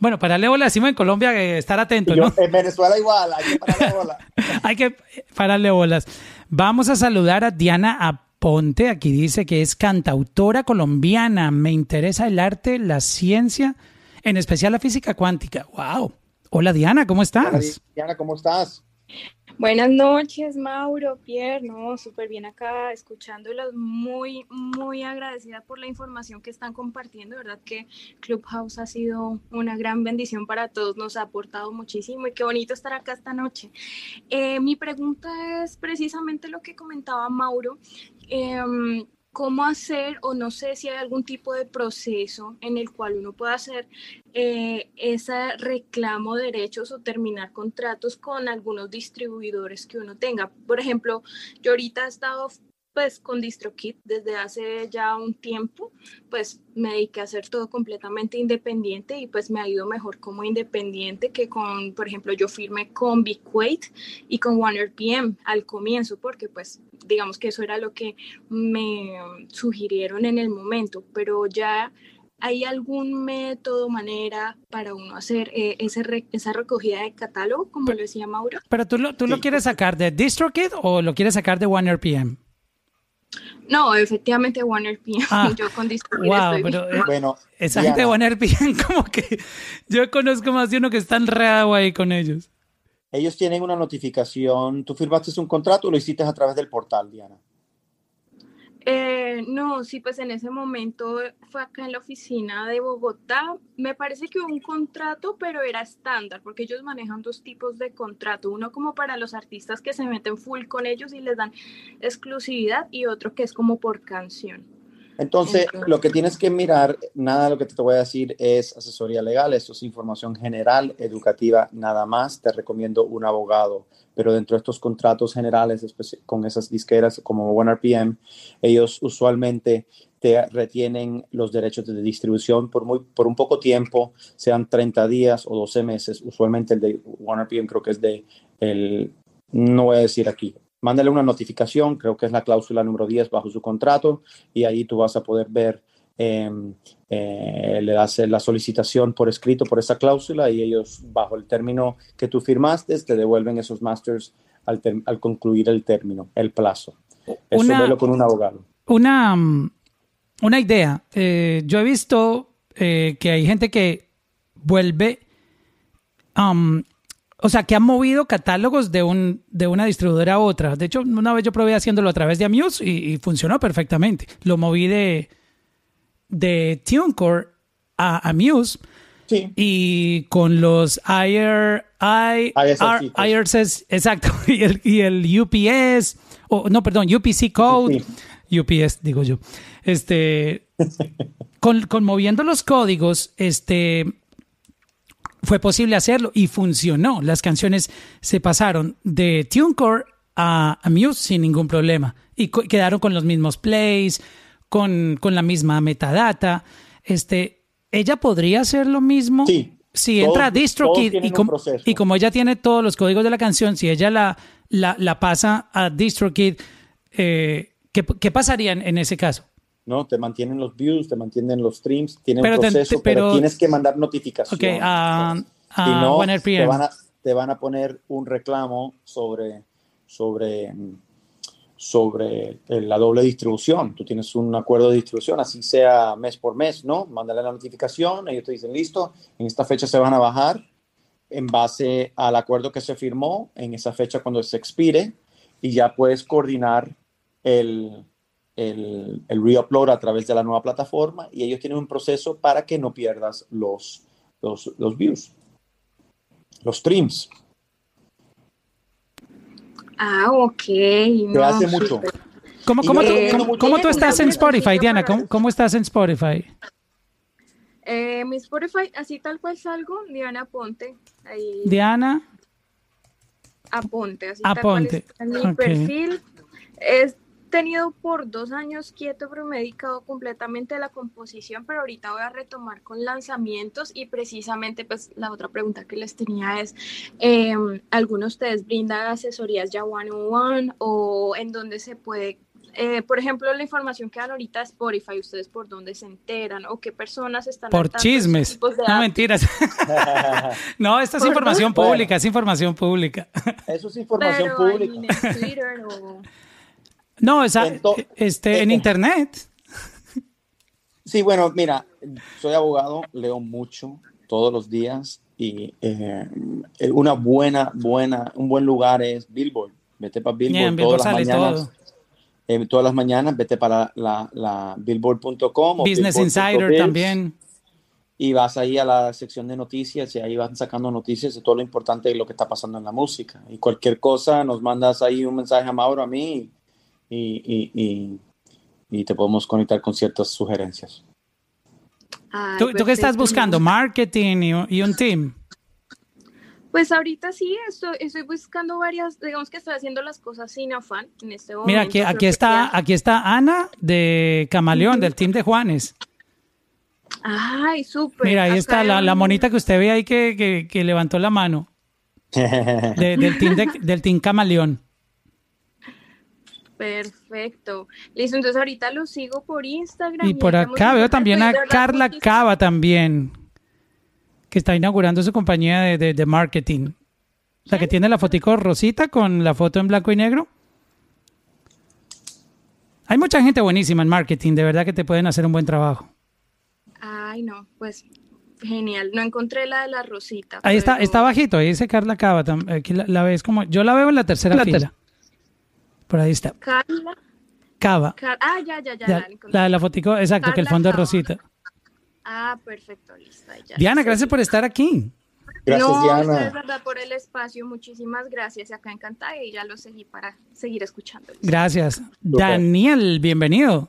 bueno, pararle bolas decimos en Colombia, eh, estar atento, en Venezuela igual, hay que parar la bola. Hay que pararle bolas. Vamos a saludar a Diana Aponte. Aquí dice que es cantautora colombiana. Me interesa el arte, la ciencia, en especial la física cuántica. ¡Wow! Hola Diana, ¿cómo estás? Diana, ¿cómo estás? Buenas noches, Mauro, Pierre, no, súper bien acá, escuchándolos, muy, muy agradecida por la información que están compartiendo, de verdad que Clubhouse ha sido una gran bendición para todos, nos ha aportado muchísimo y qué bonito estar acá esta noche. Eh, mi pregunta es precisamente lo que comentaba Mauro, em, cómo hacer o no sé si hay algún tipo de proceso en el cual uno pueda hacer eh, ese reclamo de derechos o terminar contratos con algunos distribuidores que uno tenga. Por ejemplo, yo ahorita he estado pues con DistroKid desde hace ya un tiempo, pues me dediqué a hacer todo completamente independiente y pues me ha ido mejor como independiente que con, por ejemplo, yo firmé con BigQuate y con OneRPM al comienzo porque pues digamos que eso era lo que me sugirieron en el momento, pero ya ¿Hay algún método, manera para uno hacer eh, ese re- esa recogida de catálogo, como lo decía Mauro? Pero tú, lo, tú lo Sí. quieres sacar de DistroKid o lo quieres sacar de OneRPM? No, efectivamente OneRPM. Ah, Yo con Wow, estoy pero bien. eh, Bueno, esa Diana, gente de OneRPM como que yo conozco más de uno que está enredado ahí con ellos. ellos tienen una notificación. ¿Tú firmaste un contrato o lo hiciste a través del portal, Diana? Eh, no, sí, pues en ese momento fue acá en la oficina de Bogotá. Me parece que hubo un contrato, pero era estándar, porque ellos manejan dos tipos de contrato. Uno como para los artistas que se meten full con ellos y les dan exclusividad y otro que es como por canción. Entonces, lo que tienes que mirar, nada de lo que te voy a decir es asesoría legal, eso es información general, educativa, nada más. Te recomiendo un abogado, pero dentro de estos contratos generales con esas disqueras como OneRPM, ellos usualmente te retienen los derechos de distribución por, muy, por un poco tiempo, sean 30 días o 12 meses. Usualmente el de OneRPM creo que es de, el, no voy a decir aquí, mándale una notificación, creo que es la cláusula número 10 bajo su contrato, y ahí tú vas a poder ver, eh, eh, le das la solicitación por escrito por esa cláusula y ellos, bajo el término que tú firmaste, te devuelven esos masters al, al concluir el término, el plazo. Eso Una- velo con un abogado. Una, mm, una idea. Eh, yo he visto eh, que hay gente que vuelve, um, o sea, que ha movido catálogos de, un, de una distribuidora a otra. De hecho, una vez yo probé haciéndolo a través de Amuse y, y funcionó perfectamente. Lo moví de, de TuneCore a Amuse Sí. y con los IR, I, ISRC, R- IRCs, exacto, y el, y el UPS, o no, perdón, UPC code, UPS, digo yo, este, con, con moviendo los códigos, este, fue posible hacerlo y funcionó. Las canciones se pasaron de TuneCore a Amuse sin ningún problema y co- quedaron con los mismos plays, con, con la misma metadata. Este, ella podría hacer lo mismo. Sí. Si Todos- entra a DistroKid y, com- como ella tiene todos los códigos de la canción, si ella la, la, la pasa a DistroKid, eh, ¿qué, qué pasaría en, en ese caso? ¿No? Te mantienen los views, te mantienen los streams, tienen Pero un te- proceso, te- pero, pero- tienes que mandar notificación. Ok, a, a si no, te van, a, te van a poner un reclamo sobre, sobre, sobre eh, la doble distribución. Tú tienes un acuerdo de distribución, así sea mes por mes, ¿no? Mándale la notificación, ellos te dicen, listo, en esta fecha se van a bajar en base al acuerdo que se firmó en esa fecha cuando se expire y ya puedes coordinar el, el, el reupload a través de la nueva plataforma y ellos tienen un proceso para que no pierdas los, los, los views, los streams. Ah, ok. Te no, hace mucho. ¿Cómo, cómo tú, cómo- tú estás en Spotify, Diana? ¿Cómo, cómo estás en Spotify? Eh, mi Spotify, así tal cual salgo, Diana Ponte. Ahí, Diana, Aponte, así Aponte, tal cual está en mi perfil. Es tenido por dos años quieto, pero me he dedicado completamente a la composición, pero ahorita voy a retomar con lanzamientos y precisamente pues la otra pregunta que les tenía es, eh, ¿alguno de ustedes brinda asesorías ya one on one o en dónde se puede eh, por ejemplo, la información que dan ahorita Spotify, ¿ustedes por dónde se enteran o qué personas están Por chismes. No, mentiras. no, esta es información pública, es información pública. Eso es información pública. En Twitter o... No, esa, este, en internet. Sí, bueno, mira, soy abogado, leo mucho todos los días y eh, una buena, buena, un buen lugar es Billboard. Vete para Billboard todas las mañanas. Eh, todas las mañanas, vete para la, la billboard.com. Business Insider también. Y vas ahí a la sección de noticias y ahí van sacando noticias de todo lo importante de lo que está pasando en la música. Y cualquier cosa, nos mandas ahí un mensaje a Mauro, a mí, y, y, y, te podemos conectar con ciertas sugerencias. ¿Tú, ¿Tú, qué estás buscando? ¿Marketing y, un team? Pues ahorita sí, estoy, estoy, buscando varias, digamos que estoy haciendo las cosas sin afán en este momento. Mira, aquí, aquí está, aquí está Ana de Camaleón, del team de Juanes. Ay, súper. Mira, ahí está la, la, monita que usted ve ahí que, que, que levantó la mano. del, team del team Camaleón. Perfecto. Listo, entonces ahorita lo sigo por Instagram. Y por acá veo también a Carla Cava también que está inaugurando su compañía de, marketing. O sea, que tiene la fotico rosita con la foto en blanco y negro. Hay mucha gente buenísima en marketing, de verdad que te pueden hacer un buen trabajo. Ay, no, pues genial. No encontré la de la rosita. Ahí está, está bajito, ahí dice Carla Cava. Aquí la, ves como, yo la veo en la tercera fila. Por ahí está. Carla. Cava. ah, ya, ya, ya. la, de la fotico, exacto, que el fondo es rosita. Ah, perfecto, listo. Diana, gracias por estar aquí. Gracias, no, Diana. Es verdad por el espacio, muchísimas gracias. Acá encantada y ya lo seguí para seguir escuchando. Gracias. Daniel, bienvenido.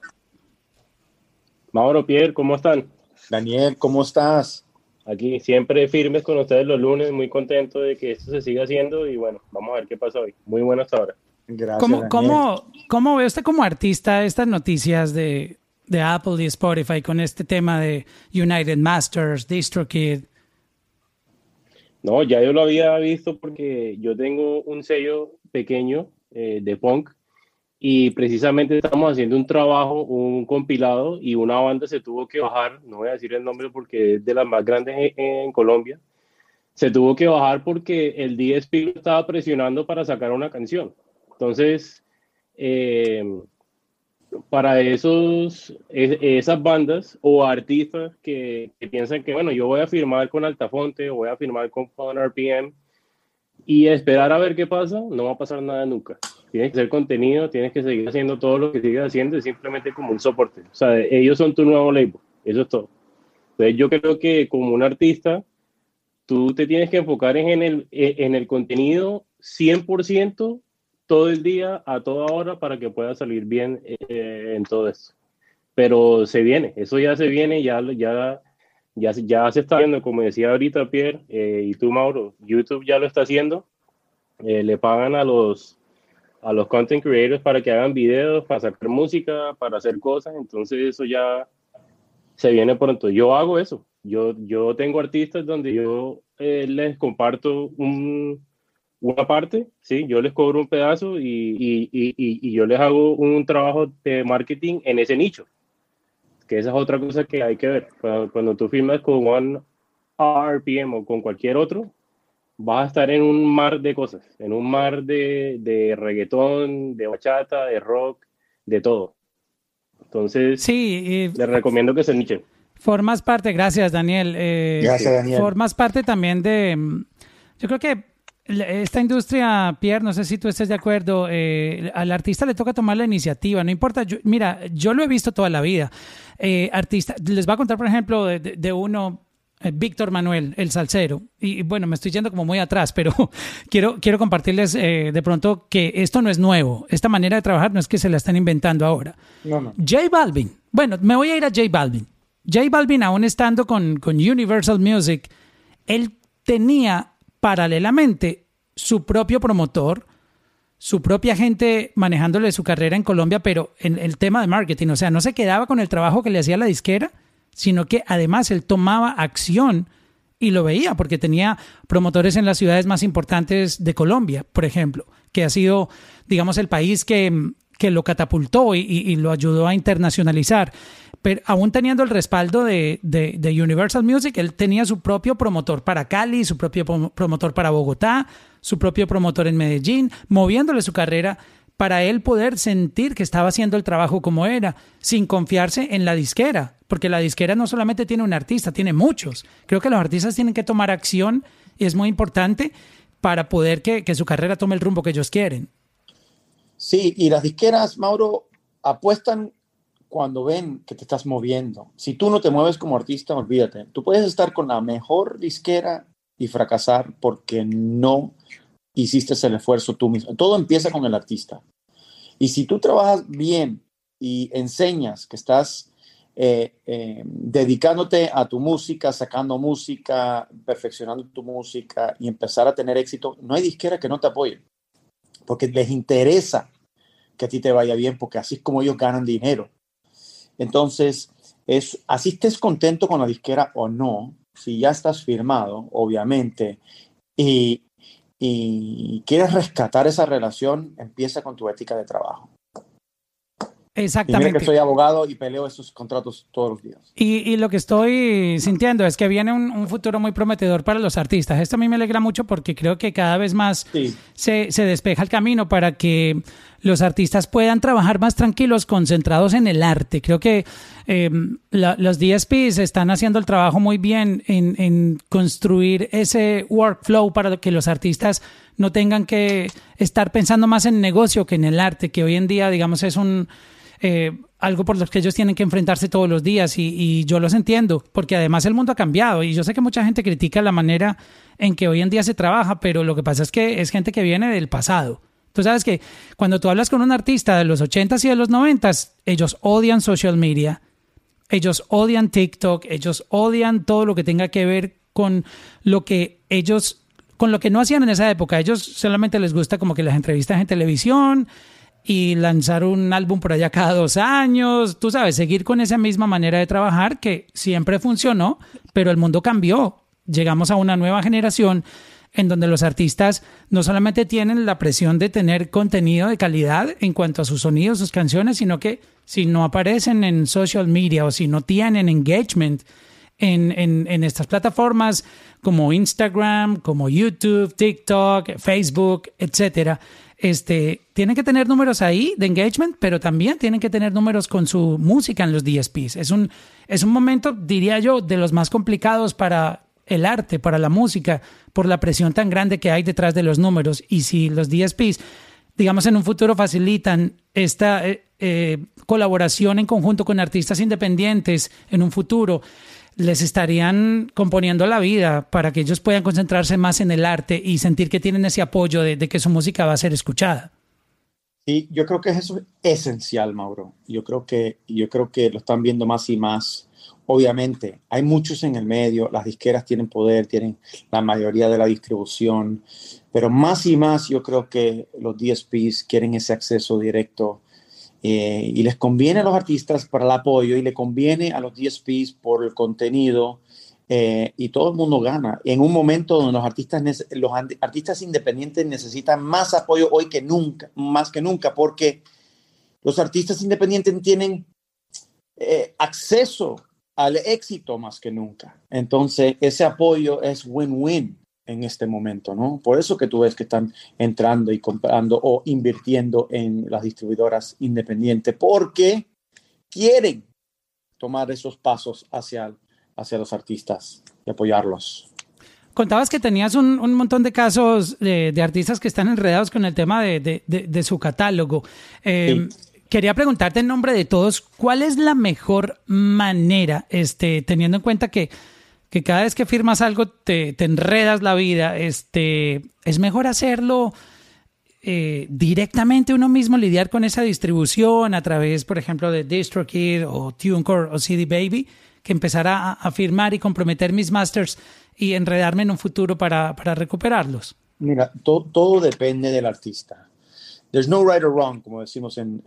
Mauro, Pierre, ¿cómo están? Daniel, ¿cómo estás? Aquí siempre firmes con ustedes los lunes, muy contento de que esto se siga haciendo y bueno, vamos a ver qué pasa hoy. Muy bueno hasta ahora. Gracias. ¿Cómo, cómo, cómo ve usted como artista estas noticias de, de Apple y Spotify con este tema de United Masters, DistroKid? No, ya yo lo había visto porque yo tengo un sello pequeño eh, de punk y precisamente estamos haciendo un trabajo, un compilado y una banda se tuvo que bajar, no voy a decir el nombre porque es de las más grandes en, Colombia, se tuvo que bajar porque el DSP estaba presionando para sacar una canción. Entonces, eh, para esos, esas bandas o artistas que, piensan que, bueno, yo voy a firmar con Altafonte o voy a firmar con Fun RPM y esperar a ver qué pasa, no va a pasar nada nunca. Tienes que hacer contenido, tienes que seguir haciendo todo lo que sigues haciendo, es simplemente como un soporte. O sea, ellos son tu nuevo label, eso es todo. Entonces yo creo que como un artista, tú te tienes que enfocar en el, en el contenido 100% todo el día, a toda hora, para que pueda salir bien eh, en todo esto. Pero se viene, eso ya se viene, ya, ya, ya, ya se está viendo, como decía ahorita Pierre eh, y tú Mauro, YouTube ya lo está haciendo, eh, le pagan a los, a los content creators para que hagan videos, para sacar música, para hacer cosas, entonces eso ya se viene pronto. Yo hago eso, yo, yo tengo artistas donde yo les comparto un, una parte, sí, yo les cobro un pedazo y, y, y, y, yo les hago un trabajo de marketing en ese nicho. Que esa es otra cosa que hay que ver. Cuando, tú firmas con One RPM o con cualquier otro, vas a estar en un mar de cosas, en un mar de, de reggaetón, de bachata, de rock, de todo. Entonces, sí, les recomiendo que se nichen. Formas parte, gracias Daniel. Eh, gracias Daniel. Formas parte también de, yo creo que esta industria, Pierre, no sé si tú estés de acuerdo, eh, al artista le toca tomar la iniciativa, no importa, mira, yo lo he visto toda la vida. Eh, artista, les voy a contar, por ejemplo, de, uno, eh, Víctor Manuel, el salsero. Y, bueno, me estoy yendo como muy atrás, pero quiero, quiero compartirles de pronto que esto no es nuevo. Esta manera de trabajar no es que se la están inventando ahora. No, no. J Balvin, bueno, me voy a ir a J Balvin. J Balvin, aún estando con, con Universal Music, él tenía paralelamente su propio promotor, su propia gente manejándole su carrera en Colombia, pero en el tema de marketing, o sea, no se quedaba con el trabajo que le hacía la disquera, sino que además él tomaba acción y lo veía porque tenía promotores en las ciudades más importantes de Colombia, por ejemplo, que ha sido, digamos, el país que, que lo catapultó y, lo ayudó a internacionalizar. Pero aún teniendo el respaldo de, Universal Music, él tenía su propio promotor para Cali, su propio promotor para Bogotá, su propio promotor en Medellín, moviéndole su carrera para él poder sentir que estaba haciendo el trabajo como era, sin confiarse en la disquera, porque la disquera no solamente tiene un artista, tiene muchos. Creo que los artistas tienen que tomar acción y es muy importante para poder que su carrera tome el rumbo que ellos quieren. Sí, y las disqueras, Mauro, apuestan cuando ven que te estás moviendo. Si tú no te mueves como artista, olvídate. Tú puedes estar con la mejor disquera y fracasar porque no hiciste el esfuerzo tú mismo. Todo empieza con el artista. Y si tú trabajas bien y enseñas que estás eh, eh, dedicándote a tu música, sacando música, perfeccionando tu música y empezar a tener éxito, no hay disquera que no te apoye, porque les interesa que a ti te vaya bien, porque así es como ellos ganan dinero. Entonces, es, así estés contento con la disquera o no, si ya estás firmado, obviamente, y, y quieres rescatar esa relación, empieza con tu ética de trabajo. Exactamente. Y mira que soy abogado y peleo esos contratos todos los días. Y, y lo que estoy sintiendo es que viene un, un, futuro muy prometedor para los artistas. Esto a mí me alegra mucho porque creo que cada vez más Sí. se, se despeja el camino para que los artistas puedan trabajar más tranquilos, concentrados en el arte. Creo que eh, la- los DSPs están haciendo el trabajo muy bien en, en construir ese workflow para que los artistas no tengan que estar pensando más en negocio que en el arte, que hoy en día, digamos, es un eh, algo por lo que ellos tienen que enfrentarse todos los días y, y yo los entiendo, porque además el mundo ha cambiado y yo sé que mucha gente critica la manera en que hoy en día se trabaja, pero lo que pasa es que es gente que viene del pasado. Tú sabes que cuando tú hablas con un artista de los 80s y de los 90s, ellos odian social media, ellos odian TikTok, ellos odian todo lo que tenga que ver con lo que ellos, con lo que no hacían en esa época. Ellos solamente les gusta como que las entrevistas en televisión y lanzar un álbum por allá cada dos años, tú sabes, seguir con esa misma manera de trabajar que siempre funcionó, pero el mundo cambió. Llegamos a una nueva generación en donde los artistas no solamente tienen la presión de tener contenido de calidad en cuanto a sus sonidos, sus canciones, sino que si no aparecen en social media o si no tienen engagement en, en, estas plataformas como Instagram, como YouTube, TikTok, Facebook, etcétera, este, tienen que tener números ahí de engagement, pero también tienen que tener números con su música en los DSPs. Es un, es un momento, diría yo, de los más complicados para el arte, para la música, por la presión tan grande que hay detrás de los números. Y si los DSPs, digamos, en un futuro facilitan esta eh, eh, colaboración en conjunto con artistas independientes en un futuro, les estarían componiendo la vida para que ellos puedan concentrarse más en el arte y sentir que tienen ese apoyo de, que su música va a ser escuchada. Sí, yo creo que eso es esencial, Mauro. Yo creo que, yo creo que lo están viendo más y más. Obviamente, hay muchos en el medio, las disqueras tienen poder, tienen la mayoría de la distribución, pero más y más yo creo que los DSPs quieren ese acceso directo eh, y les conviene a los artistas para el apoyo y le conviene a los DSPs por el contenido eh, y todo el mundo gana. En un momento donde los artistas, los artistas independientes necesitan más apoyo hoy que nunca, más que nunca, porque los artistas independientes tienen eh, acceso al éxito más que nunca. Entonces, ese apoyo es win-win en este momento, ¿no? Por eso que tú ves que están entrando y comprando o invirtiendo en las distribuidoras independientes, porque quieren tomar esos pasos hacia, hacia los artistas y apoyarlos. Contabas que tenías un, un montón de casos de, de artistas que están enredados con el tema de, de- de- de su catálogo. Eh, Quería preguntarte en nombre de todos, ¿cuál es la mejor manera, este, teniendo en cuenta que, que cada vez que firmas algo te, te enredas la vida, este, es mejor hacerlo eh, directamente uno mismo, lidiar con esa distribución a través, por ejemplo, de DistroKid o TuneCore o CD Baby, que empezar a, firmar y comprometer mis masters y enredarme en un futuro para, para recuperarlos. Mira, to- todo depende del artista. there's no right or wrong, como decimos en,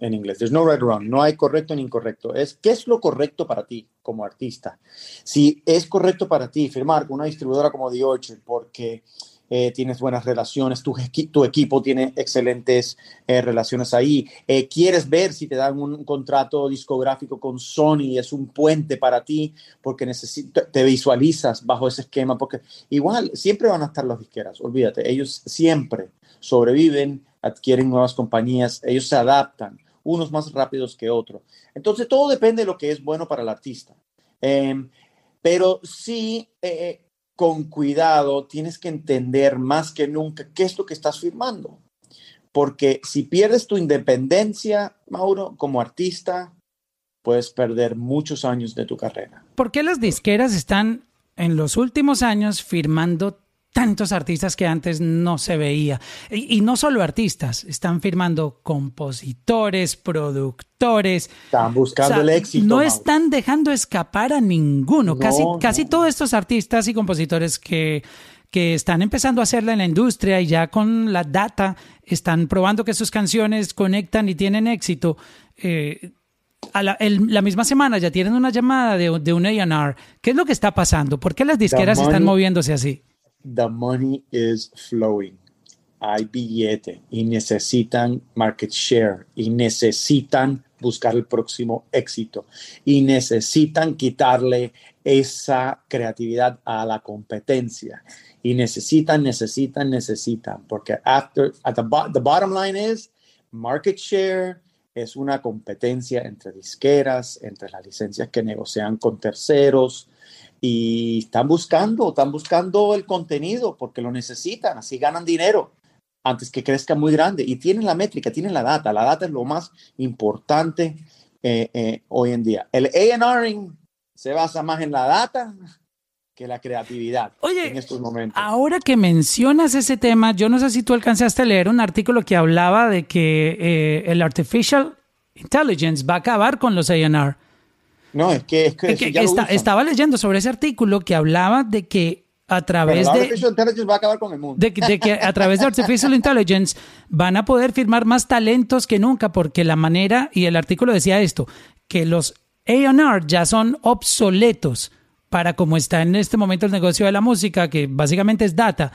en inglés. There's no right wrong. No hay correcto ni incorrecto. Es qué es lo correcto para ti como artista. Si es correcto para ti firmar con una distribuidora como The Orchard porque eh, tienes buenas relaciones, tu, equi- tu equipo tiene excelentes eh, relaciones ahí, eh, quieres ver si te dan un contrato discográfico con Sony, es un puente para ti porque te visualizas bajo ese esquema, porque igual siempre van a estar las disqueras, olvídate, ellos siempre sobreviven, adquieren nuevas compañías, ellos se adaptan, unos más rápidos que otros. Entonces todo depende de lo que es bueno para el artista. Em, pero sí, eh, con cuidado, tienes que entender más que nunca qué es lo que estás firmando. Porque si pierdes tu independencia, Mauro, como artista, puedes perder muchos años de tu carrera. ¿Por qué las disqueras están en los últimos años firmando tantos artistas que antes no se veía? Y, y no solo artistas, están firmando compositores, productores. Están buscando O sea, el éxito. No Mauro. están dejando escapar a ninguno. No, casi no. casi todos estos artistas y compositores que, que están empezando a hacerla en la industria y ya con la data están probando que sus canciones conectan y tienen éxito. eh, a la, el- la misma semana ya tienen una llamada de, de un A&R. ¿Qué es lo que está pasando? ¿Por qué las disqueras están moviéndose así? The money is flowing. Hay billete y necesitan market share y necesitan buscar el próximo éxito y necesitan quitarle esa creatividad a la competencia y necesitan, necesitan, necesitan porque after at the, the bottom line is market share es una competencia entre disqueras, entre las licencias que negocian con terceros, y están buscando, están buscando el contenido porque lo necesitan, así ganan dinero antes que crezca muy grande y tienen la métrica, tienen la data, la data es lo más importante eh, eh, hoy en día. El A&R se basa más en la data que la creatividad Oye, en estos momentos. Ahora que mencionas ese tema, yo no sé si tú alcanzaste a leer un artículo que hablaba de que eh, el artificial intelligence va a acabar con los A&R. No, es que, es que, estaba leyendo sobre ese artículo que hablaba de que a través de, artificial intelligence va a acabar con el mundo. de, que- de que a través de artificial intelligence van a poder firmar más talentos que nunca porque la manera y el artículo decía esto que los A&R ya son obsoletos para como está en este momento el negocio de la música que básicamente es data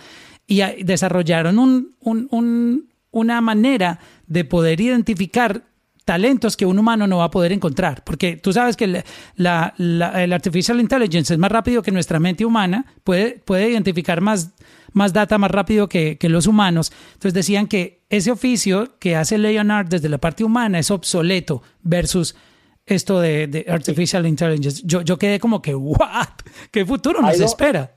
y desarrollaron un- un- un- una manera de poder identificar talentos que un humano no va a poder encontrar. Porque tú sabes que el, la- la- el artificial intelligence es más rápido que nuestra mente humana, puede, puede identificar más, más data más rápido que, que los humanos. Entonces decían que ese oficio que hace Leonard desde la parte humana es obsoleto versus esto de, de artificial intelligence. Yo, yo quedé como que, ¿what? ¿Qué futuro nos dos- espera?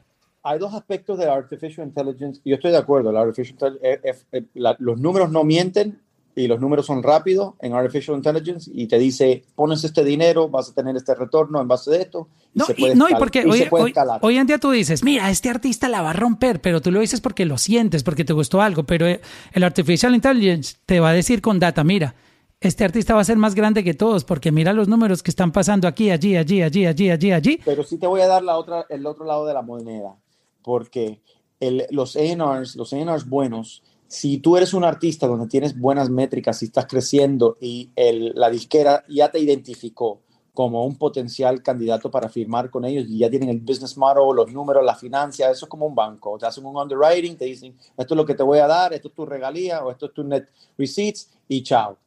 hay dos aspectos de artificial intelligence. Yo estoy de acuerdo. La artificial eh, eh, eh, la- los números no mienten y los números son rápidos en artificial intelligence y te dice pones este dinero, vas a tener este retorno en base de esto. Y No, se y, puede no, y porque y hoy, se puede hoy- hoy en día tú dices, mira, este artista la va a romper, pero tú lo dices porque lo sientes, porque te gustó algo, pero eh, el artificial intelligence te va a decir con data, mira, este artista va a ser más grande que todos porque mira los números que están pasando aquí, allí, allí, allí, allí, allí, allí. Pero sí te voy a dar la otra, el otro lado de la moneda, porque el- los A&Rs, los A&Rs buenos, si tú eres un artista donde tienes buenas métricas y estás creciendo y el- la disquera ya te identificó como un potencial candidato para firmar con ellos y ya tienen el business model, los números, la financia, eso es como un banco. Te hacen un underwriting, te dicen, esto es lo que te voy a dar, esto es tu regalía o esto es tu net receipts y chao.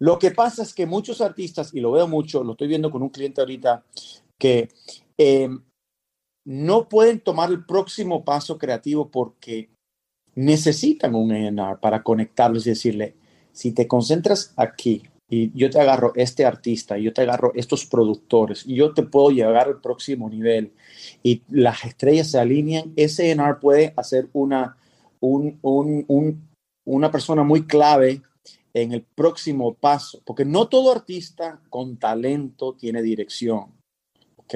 Lo que pasa es que muchos artistas, y lo veo mucho, lo estoy viendo con un cliente ahorita, que eh, no pueden tomar el próximo paso creativo porque necesitan un A&R para conectarlos y decirle, si te concentras aquí y yo te agarro este artista, yo te agarro estos productores, yo te puedo llegar al próximo nivel y las estrellas se alinean, ese A&R puede hacer una, un- un- un- una persona muy clave en el próximo paso, porque no todo artista con talento tiene dirección. ¿ok?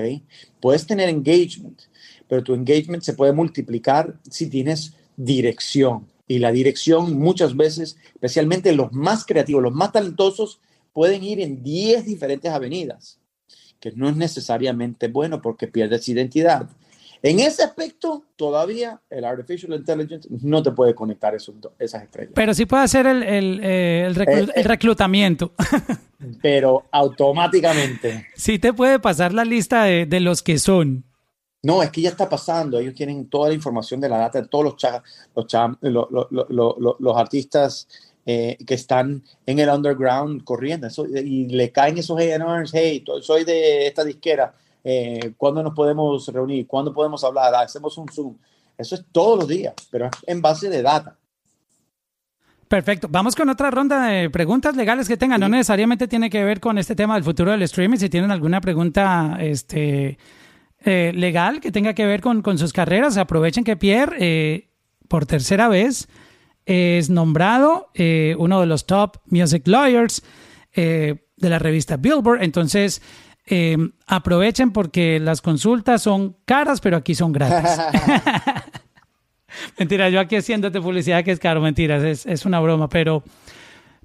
Puedes tener engagement, pero tu engagement se puede multiplicar si tienes dirección. Y la dirección muchas veces, especialmente los más creativos, los más talentosos, pueden ir en 10 diferentes avenidas, que no es necesariamente bueno porque pierdes identidad. En ese aspecto, todavía el Artificial Intelligence no te puede conectar esos esas estrellas. Pero sí puede hacer el, el, eh, el Eh, el reclutamiento. Pero automáticamente. sí te puede pasar la lista de, de los que son. No, es que ya está pasando. Ellos tienen toda la información de la data de todos los, cha- los, cha- lo- lo- lo- lo- lo- los artistas eh, que están en el underground corriendo. Eso- y le caen esos A&Rs, hey, soy de esta disquera. Eh, ¿Cuándo nos podemos reunir? ¿Cuándo podemos hablar? Hacemos un Zoom. Eso es todos los días, pero es en base de data. Perfecto. Vamos con otra ronda de preguntas legales que tengan. No necesariamente tiene que ver con este tema del futuro del streaming. Si tienen alguna pregunta este, eh, legal que tenga que ver con, con sus carreras, aprovechen que Pierre, eh, por tercera vez, es nombrado eh, uno de los top music lawyers de la revista Billboard. Entonces, aprovechen porque las consultas son caras, pero aquí son gratis. Mentira, yo aquí haciéndote publicidad que es caro, mentiras, es, es una broma, pero,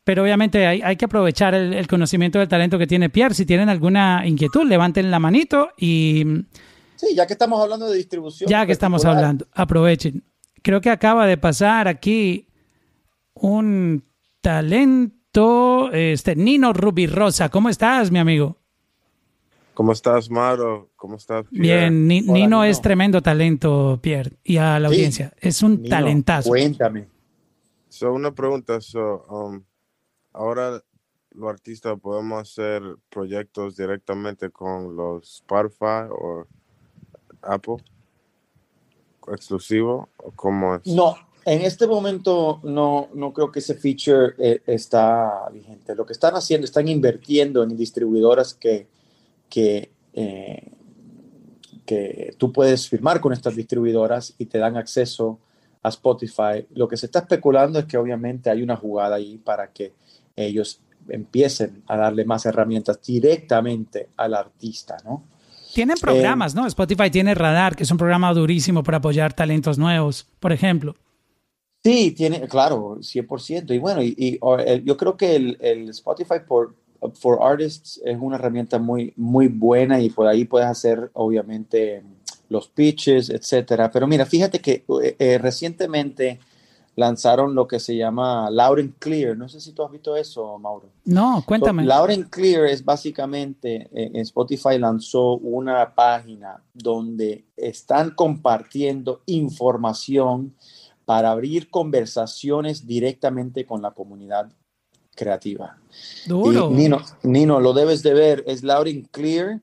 pero obviamente hay, hay que aprovechar el, el conocimiento del talento que tiene Pierre. Si tienen alguna inquietud, levanten la manito y Sí, ya que estamos hablando de distribución. ya que estamos hablando, aprovechen. Creo que acaba de pasar aquí un talento, este Nino Rubirosa. ¿Cómo estás, mi amigo? ¿Cómo estás, Maro? ¿Cómo estás? Pierre? Bien, Ni- Hola, Nino Nino. es tremendo talento, Pierre, y a la Sí. audiencia. Es un Nino, talentazo. Cuéntame. So, una pregunta. So, um, ahora los artistas podemos hacer proyectos directamente con los Spotify o Apple exclusivo o cómo es? No, en este momento no, no creo que ese feature eh, está vigente. Lo que están haciendo, están invirtiendo en distribuidoras que, que, eh, que tú puedes firmar con estas distribuidoras y te dan acceso a Spotify. Lo que se está especulando es que obviamente hay una jugada ahí para que ellos empiecen a darle más herramientas directamente al artista, ¿no? Tienen programas, ¿no? Spotify tiene Radar, que es un programa durísimo para apoyar talentos nuevos, por ejemplo. Sí, tiene, claro, 100%. Y bueno, y, y, o, el- yo creo que el, el Spotify for, for Artists es una herramienta muy, muy buena y por ahí puedes hacer, obviamente, los pitches, etcétera. Pero mira, fíjate que eh, eh, recientemente lanzaron lo que se llama Loud Clear. No sé si tú has visto eso, Mauro. No, cuéntame. So, Loud Clear es básicamente, eh, en Spotify lanzó una página donde están compartiendo información para abrir conversaciones directamente con la comunidad creativa. Duro. Y Nino, Nino, lo debes de ver, es Loud Clear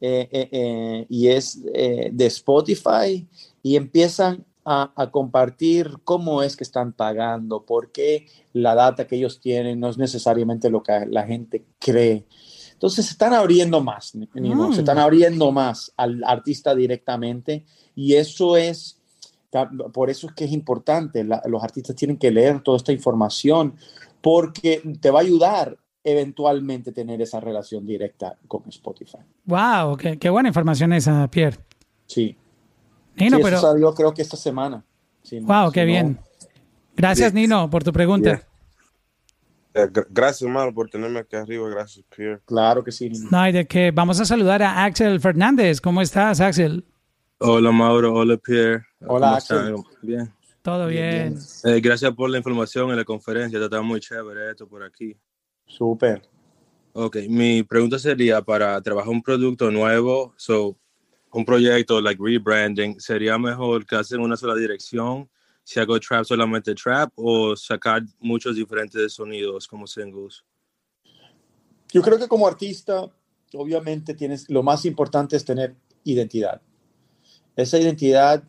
eh, eh, eh, y es de Spotify y empiezan a, a compartir cómo es que están pagando, por qué la data que ellos tienen no es necesariamente lo que la gente cree. Entonces se están abriendo más, Mm. se están abriendo más al artista directamente y eso es, por eso es que es importante, la- los artistas tienen que leer toda esta información porque te va a ayudar eventualmente tener esa relación directa con Spotify. Wow, qué, qué buena información esa, Pierre. Sí. Nino, Sí, pero eso salió creo que esta semana. Wow, si qué no- bien. Gracias. Nino, por tu pregunta. Yeah. Eh, gr- gracias, Maro, por tenerme aquí arriba. Gracias, Pierre. Claro que sí. Nino. No hay de qué. Vamos a saludar a Axel Fernández. ¿Cómo estás, Axel? Hola Mauro, hola Pierre. Hola, ¿Cómo Axel. están? Bien. Todo Bien, bien. bien. Eh, gracias por la información en la conferencia, está muy chévere esto por aquí. Súper. Ok, mi pregunta sería para trabajar un producto nuevo, so, un proyecto like rebranding, ¿sería mejor que hacen una sola dirección? Si hago trap solamente trap o sacar muchos diferentes sonidos como singles? Yo creo que como artista, obviamente tienes, lo más importante es tener identidad. Esa identidad,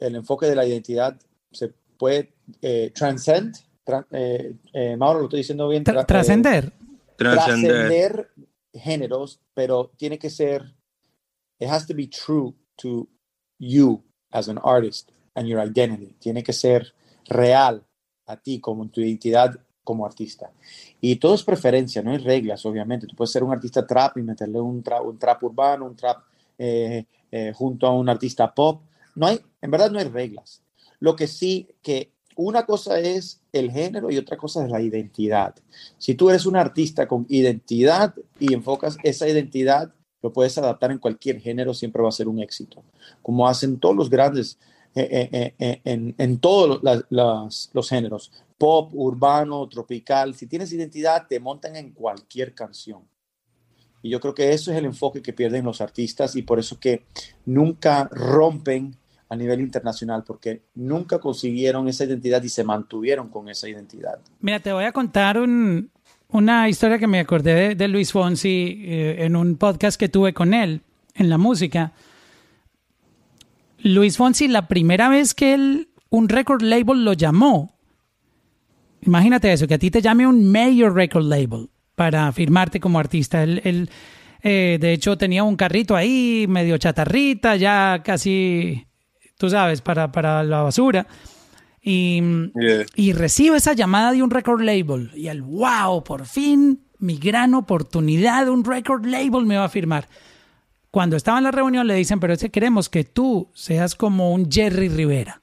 el enfoque de la identidad se puede eh, transcend, tra- eh, eh, Mauro, lo estoy diciendo bien. Tra- eh, trascender. Trascender. trascender géneros, pero tiene que ser, it has to be true to you as an artist and your identity. Tiene que ser real a ti como tu identidad como artista. Y todo es preferencia, no hay reglas, obviamente. Tú puedes ser un artista trap y meterle un trap, un trap urbano, un trap eh, eh, junto a un artista pop. No hay, en verdad no hay reglas. Lo que sí que una cosa es el género y otra cosa es la identidad. Si tú eres un artista con identidad y enfocas esa identidad lo puedes adaptar en cualquier género, siempre va a ser un éxito. Como hacen todos los grandes eh, eh, eh, en, en, todos los géneros, pop, urbano, tropical. Si tienes identidad, te montan en cualquier canción. Y yo creo que eso es el enfoque que pierden los artistas y por eso que nunca rompen a nivel internacional, porque nunca consiguieron esa identidad y se mantuvieron con esa identidad. Mira, te voy a contar un, una historia que me acordé de, Luis Fonsi eh, en un podcast que tuve con él en la música. Luis Fonsi, la primera vez que él, un record label lo llamó, imagínate eso, que a ti te llame un major record label para firmarte como artista. Él, él eh, de hecho, tenía un carrito ahí, medio chatarrita, ya casi, tú sabes, para, para la basura. Y, Yeah. y recibe esa llamada de un record label. Y el wow, por fin mi gran oportunidad, un record label me va a firmar. Cuando estaba en la reunión le dicen, pero es que queremos que tú seas como un Jerry Rivera.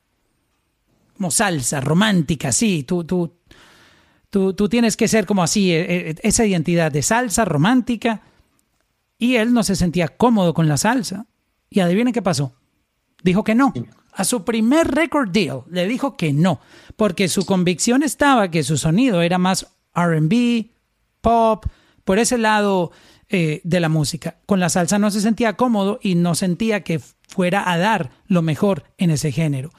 Como salsa, romántica, sí. Tú, tú, tú, tú tienes que ser como así, eh, eh, esa identidad de salsa, romántica. Y él no se sentía cómodo con la salsa. Y adivinen qué pasó. Dijo que no. A su primer record deal le dijo que no, porque su convicción estaba que su sonido era más RB, pop, por ese lado eh, de la música. Con la salsa no se sentía cómodo y no sentía que fuera a dar lo mejor en ese género.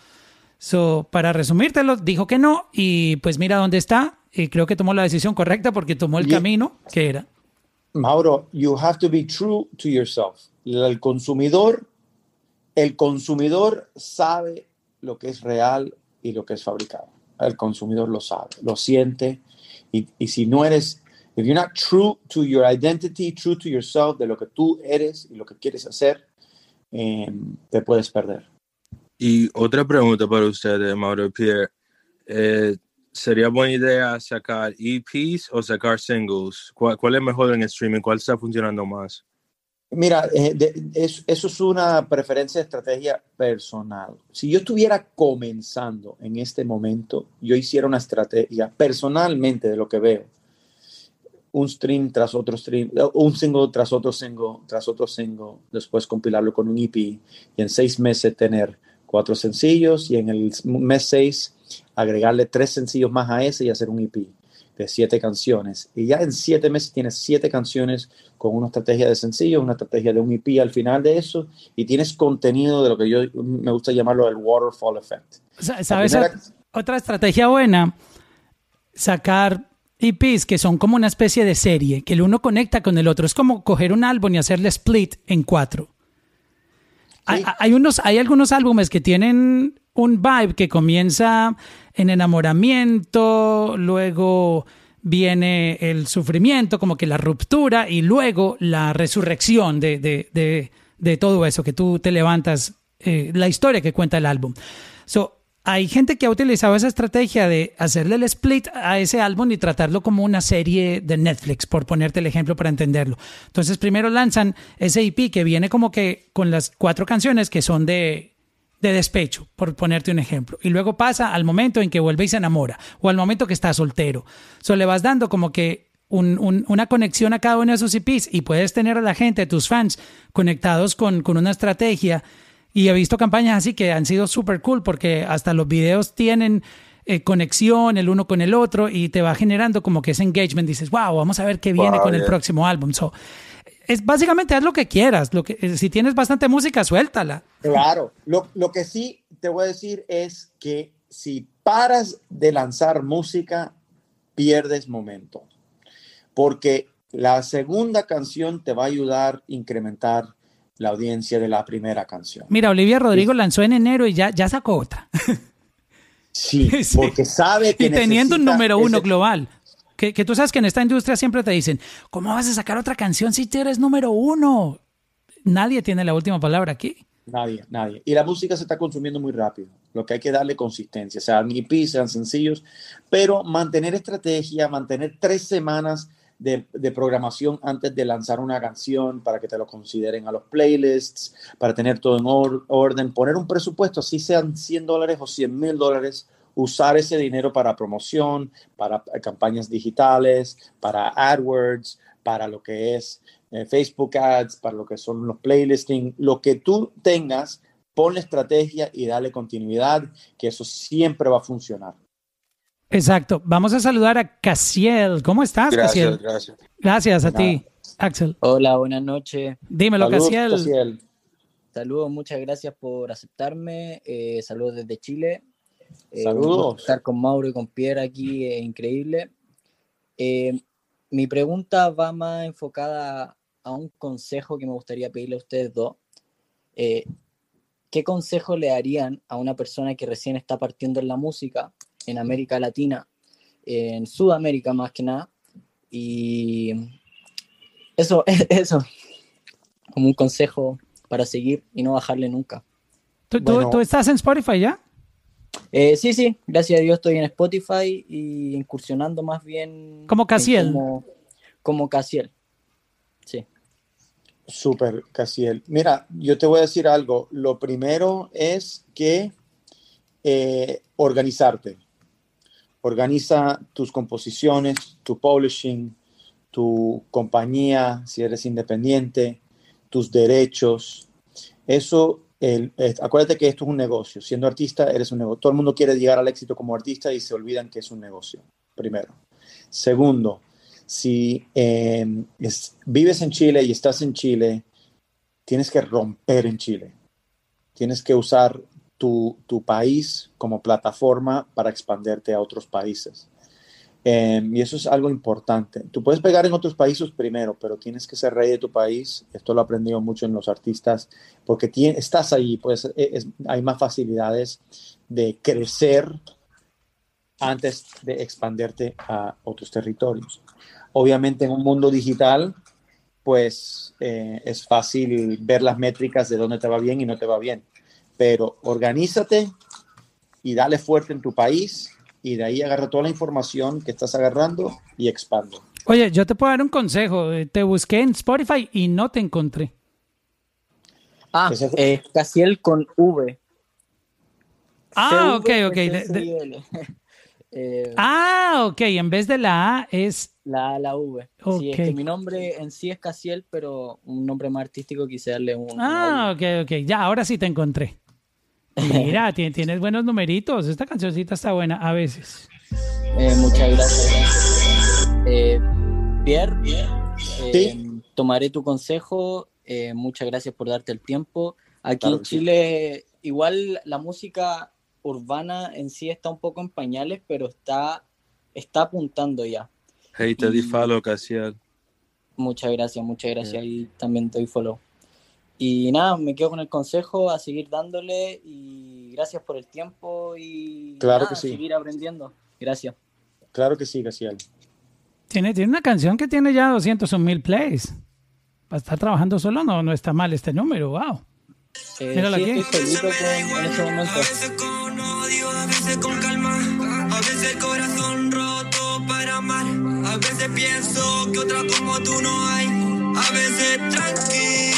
So, para resumírtelo, dijo que no y pues mira dónde está. Y creo que tomó la decisión correcta porque tomó el Yeah. camino que era. Mauro, you have to be true to yourself. El consumidor, el consumidor sabe lo que es real y lo que es fabricado. El consumidor lo sabe, lo siente. Y, y si no eres, if you're not true to your identity, true to yourself, de lo que tú eres y lo que quieres hacer, eh, te puedes perder. Y otra pregunta para ustedes, Mauro Pierre. Eh, ¿Sería buena idea sacar EPs o sacar singles? ¿Cuál, cuál es mejor en streaming? ¿Cuál está funcionando más? Mira, eh, eso es una preferencia de estrategia personal. Si yo estuviera comenzando en este momento, yo hiciera una estrategia personalmente de lo que veo. Un stream tras otro stream, eh, un single tras otro single, tras otro single, después compilarlo con un EP y en seis meses tener cuatro sencillos y en el mes seis agregarle tres sencillos más a ese y hacer un EP de siete canciones. Y ya en siete meses tienes siete canciones con una estrategia de sencillo, una estrategia de un EP al final de eso, y tienes contenido de lo que yo me gusta llamarlo el waterfall effect. Sa- ¿Sabes? primera- Otra estrategia buena, sacar EPs que son como una especie de serie, que el uno conecta con el otro. Es como coger un álbum y hacerle split en cuatro. Hay, hay unos, hay algunos álbumes que tienen un vibe que comienza en enamoramiento, luego viene el sufrimiento, como que la ruptura, y luego la resurrección de, de, de, todo eso, que tú te levantas, eh, la historia que cuenta el álbum. So, hay gente que ha utilizado esa estrategia de hacerle el split a ese álbum y tratarlo como una serie de Netflix, por ponerte el ejemplo para entenderlo. Entonces, primero lanzan ese EP que viene como que con las cuatro canciones que son de, de despecho, por ponerte un ejemplo. Y luego pasa al momento en que vuelve y se enamora, o al momento que está soltero. So, le vas dando como que un- un- una conexión a cada uno de esos EPs y puedes tener a la gente, tus fans, conectados con, con una estrategia. Y he visto campañas así que han sido súper cool porque hasta los videos tienen eh, conexión el uno con el otro y te va generando como que ese engagement. Dices, wow, vamos a ver qué viene Wow, con el próximo álbum. So, es básicamente haz lo que quieras. Lo que, eh, si tienes bastante música, suéltala. Claro, lo, lo que sí te voy a decir es que si paras de lanzar música, pierdes momento, porque la segunda canción te va a ayudar a incrementar la audiencia de la primera canción. Mira, Olivia Rodrigo lanzó en enero y ya, ya sacó otra. Sí, Sí. porque sabe que y teniendo un número uno ese- global. Que, tú sabes que en esta industria siempre te dicen, ¿cómo vas a sacar otra canción si eres número uno? Nadie tiene la última palabra aquí. Nadie, nadie. Y la música se está consumiendo muy rápido. Lo que hay que darle consistencia, sean EP, sean sencillos, pero mantener estrategia, mantener tres semanas de, de programación antes de lanzar una canción para que te lo consideren a los playlists, para tener todo en or- orden, poner un presupuesto, así sean 100 dólares o 100 mil dólares, usar ese dinero para promoción, para campañas digitales, para AdWords, para lo que es eh, Facebook Ads, para lo que son los playlisting, lo que tú tengas, ponle estrategia y dale continuidad, que eso siempre va a funcionar. Exacto. Vamos a saludar a Casiel. ¿Cómo estás, Casiel? Gracias, gracias. Gracias a nada. ti, Axel. Hola, buenas noches. Dímelo, Saludos, Casiel. Casiel. Saludos, muchas gracias por aceptarme. eh, saludos desde Chile. Eh, Saludos. Estar con Mauro y con Pierre aquí es increíble. Eh, mi pregunta va más enfocada a un consejo que me gustaría pedirle a ustedes dos. Eh, ¿Qué consejo le darían a una persona que recién está partiendo en la música en América Latina, en Sudamérica más que nada? Y eso, eso, como un consejo para seguir y no bajarle nunca. ¿Tú, tú- Bueno. tú estás en Spotify ya? Eh, sí, sí, gracias a Dios estoy en Spotify y incursionando más bien. Como Casiel. Como, como Casiel. Sí. Súper, Casiel. Mira, yo te voy a decir algo. Lo primero es que eh, organizarte. Organiza tus composiciones, tu publishing, tu compañía, si eres independiente, tus derechos. Eso, acuérdate que esto es un negocio. Siendo artista, eres un negocio. Todo el mundo quiere llegar al éxito como artista y se olvidan que es un negocio, primero. Segundo, si es- vives en Chile y estás en Chile, tienes que romper en Chile. Tienes que usar tu, tu país como plataforma para expanderte a otros países. Eh, y eso es algo importante. Tú puedes pegar en otros países primero, pero tienes que ser rey de tu país. Esto lo he aprendido mucho en los artistas, porque tie- estás ahí, pues es- es- hay más facilidades de crecer antes de expanderte a otros territorios. Obviamente en un mundo digital, pues eh, es fácil ver las métricas de dónde te va bien y no te va bien. Pero organízate y dale fuerte en tu país y de ahí agarra toda la información que estás agarrando y expande. Oye, yo te puedo dar un consejo. Eh, Te busqué en Spotify y no te encontré. Ah, eh, Casiel con V. Ah, CV, ok, ok. De- de- SSIL. Eh, ah, ok. En vez de la A es. La A, la V. Sí, es que mi nombre en sí es Casiel, pero un nombre más artístico quise darle un. Ah, ok, ok. Ya, ahora sí te encontré. Mira, ti- tienes buenos numeritos. Esta cancioncita está buena a veces. Eh, muchas gracias. Eh, Pierre, eh, Sí. tomaré tu consejo. eh, muchas gracias por darte el tiempo. Aquí Claro en sí. Chile, igual la música urbana en sí está un poco en pañales, pero está, está apuntando ya. Hey, te di follow, Casiel. Muchas gracias, muchas gracias. Y también doy follow. Y nada, me quedo con el consejo a seguir dándole y gracias por el tiempo y Claro nada, que sí. seguir aprendiendo. Gracias. Claro que sí, Gaciel. Tiene, tiene una canción que tiene ya 200 mil plays. Para estar trabajando solo no, no está mal este número. Wow. Eh, Míralo sí, aquí. estoy con- en este momento. con odio, a veces con calma, a veces corazón roto para amar, a veces pienso que otra como tú no hay, a veces tranqui,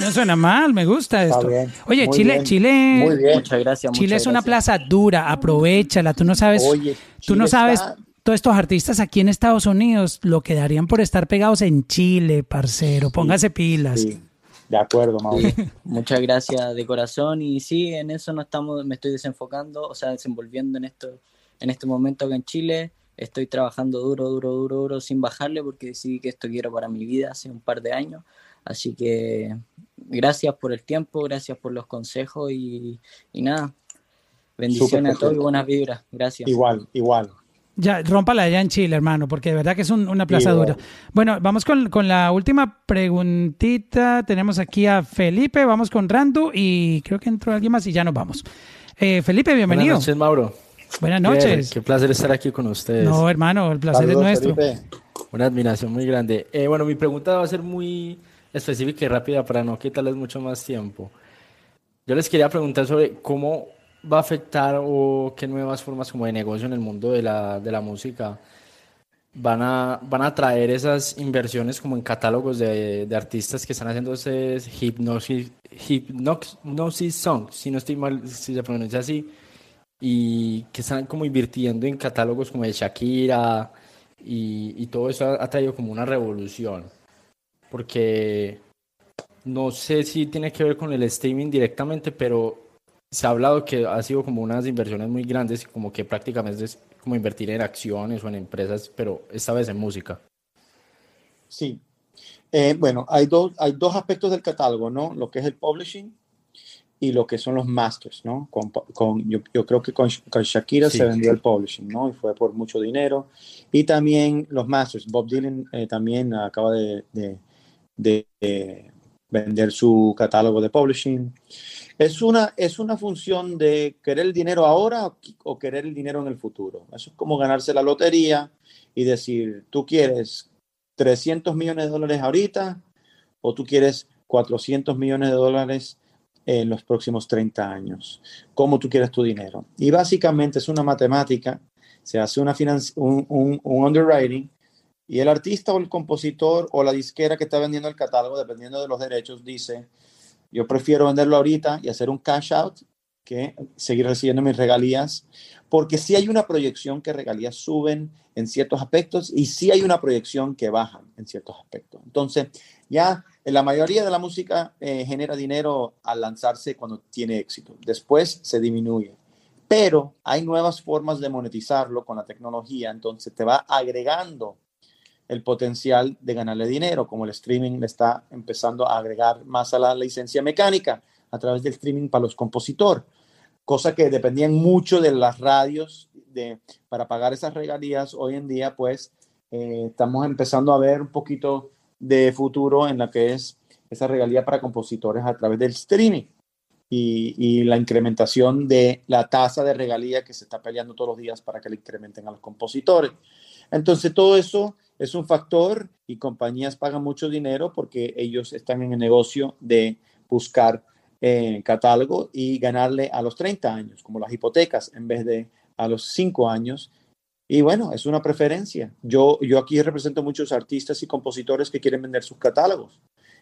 No suena mal, me gusta Está esto. bien. Oye, Muy Chile, bien. Chile, Muy bien. Muchas gracias. Chile muchas es una gracias. plaza dura, aprovechala. Tú no sabes, Oye, tú no sabes, está- todos estos artistas aquí en Estados Unidos lo que darían por estar pegados en Chile, parcero. Póngase pilas. Sí, de acuerdo, Mauro. Muchas gracias de corazón y sí, en eso no estamos, me estoy desenfocando, o sea, desenvolviendo en esto, en este momento acá en Chile. Estoy trabajando duro, duro, duro, duro, sin bajarle porque decidí que esto quiero para mi vida hace un par de años. Así que gracias por el tiempo, gracias por los consejos y, y nada. Bendiciones a todos y buenas vibras. Gracias. Igual, igual. Ya, rómpala allá en Chile, hermano, porque de verdad que es un- una plaza Sí, dura. bueno. Bueno, vamos con, con la última preguntita. Tenemos aquí a Felipe, vamos con Randu y creo que entró alguien más y ya nos vamos. Eh, Felipe, bienvenido. Buenas noches, Mauro. Buenas noches. Qué placer estar aquí con ustedes. No, hermano, el placer Saludos, es nuestro. Felipe. Una admiración muy grande. Eh, bueno, mi pregunta va a ser muy específica y rápida para no quitarles mucho más tiempo. Yo les quería preguntar sobre cómo va a afectar o qué nuevas formas como de negocio en el mundo de la, de la música van a, van a traer esas inversiones como en catálogos de, de artistas que están haciendo ese hipnosis, hipnosis song, si no estoy mal, si se pronuncia así, y que están como invirtiendo en catálogos como de Shakira y, y todo eso ha, ha traído como una revolución. Porque no sé si tiene que ver con el streaming directamente, pero se ha hablado que ha sido como unas inversiones muy grandes, como que prácticamente es como invertir en acciones o en empresas, pero esta vez en música. Sí. Eh, bueno, hay dos, hay dos aspectos del catálogo, ¿no? Lo que es el publishing y lo que son los masters, ¿no? Con, con- yo, yo creo que con, con Shakira Sí. se vendió el publishing, ¿no? Y fue por mucho dinero. Y también los masters. Bob Dylan eh, también acaba de, de- de, vender su catálogo de publishing. Es una, es una función de querer el dinero ahora o, querer el dinero en el futuro. Eso es como ganarse la lotería y decir, tú quieres 300 millones de dólares ahorita o tú quieres 400 millones de dólares en los próximos 30 años. ¿Cómo tú quieres tu dinero? Y básicamente es una matemática, se hace una un, un- un underwriting y el artista o el compositor o la disquera que está vendiendo el catálogo, dependiendo de los derechos, dice, yo prefiero venderlo ahorita y hacer un cash out que seguir recibiendo mis regalías, porque sí hay una proyección que regalías suben en ciertos aspectos y sí hay una proyección que bajan en ciertos aspectos. Entonces, ya en la mayoría de la música eh, genera dinero al lanzarse cuando tiene éxito. Después se disminuye. Pero hay nuevas formas de monetizarlo con la tecnología, entonces te va agregando el potencial de ganarle dinero, como el streaming le está empezando a agregar más a la licencia mecánica a través del streaming para los compositores, cosa que dependían mucho de las radios de, para pagar esas regalías. Hoy en día, pues, eh, estamos empezando a ver un poquito de futuro en la que es esa regalía para compositores a través del streaming y, y la incrementación de la tasa de regalía que se está peleando todos los días para que le incrementen a los compositores. Entonces, todo eso es un factor y compañías pagan mucho dinero porque ellos están en el negocio de buscar eh, catálogo y ganarle a los 30 años, como las hipotecas, en vez de a los 5 años. Y bueno, es una preferencia. Yo, yo aquí represento muchos artistas y compositores que quieren vender sus catálogos.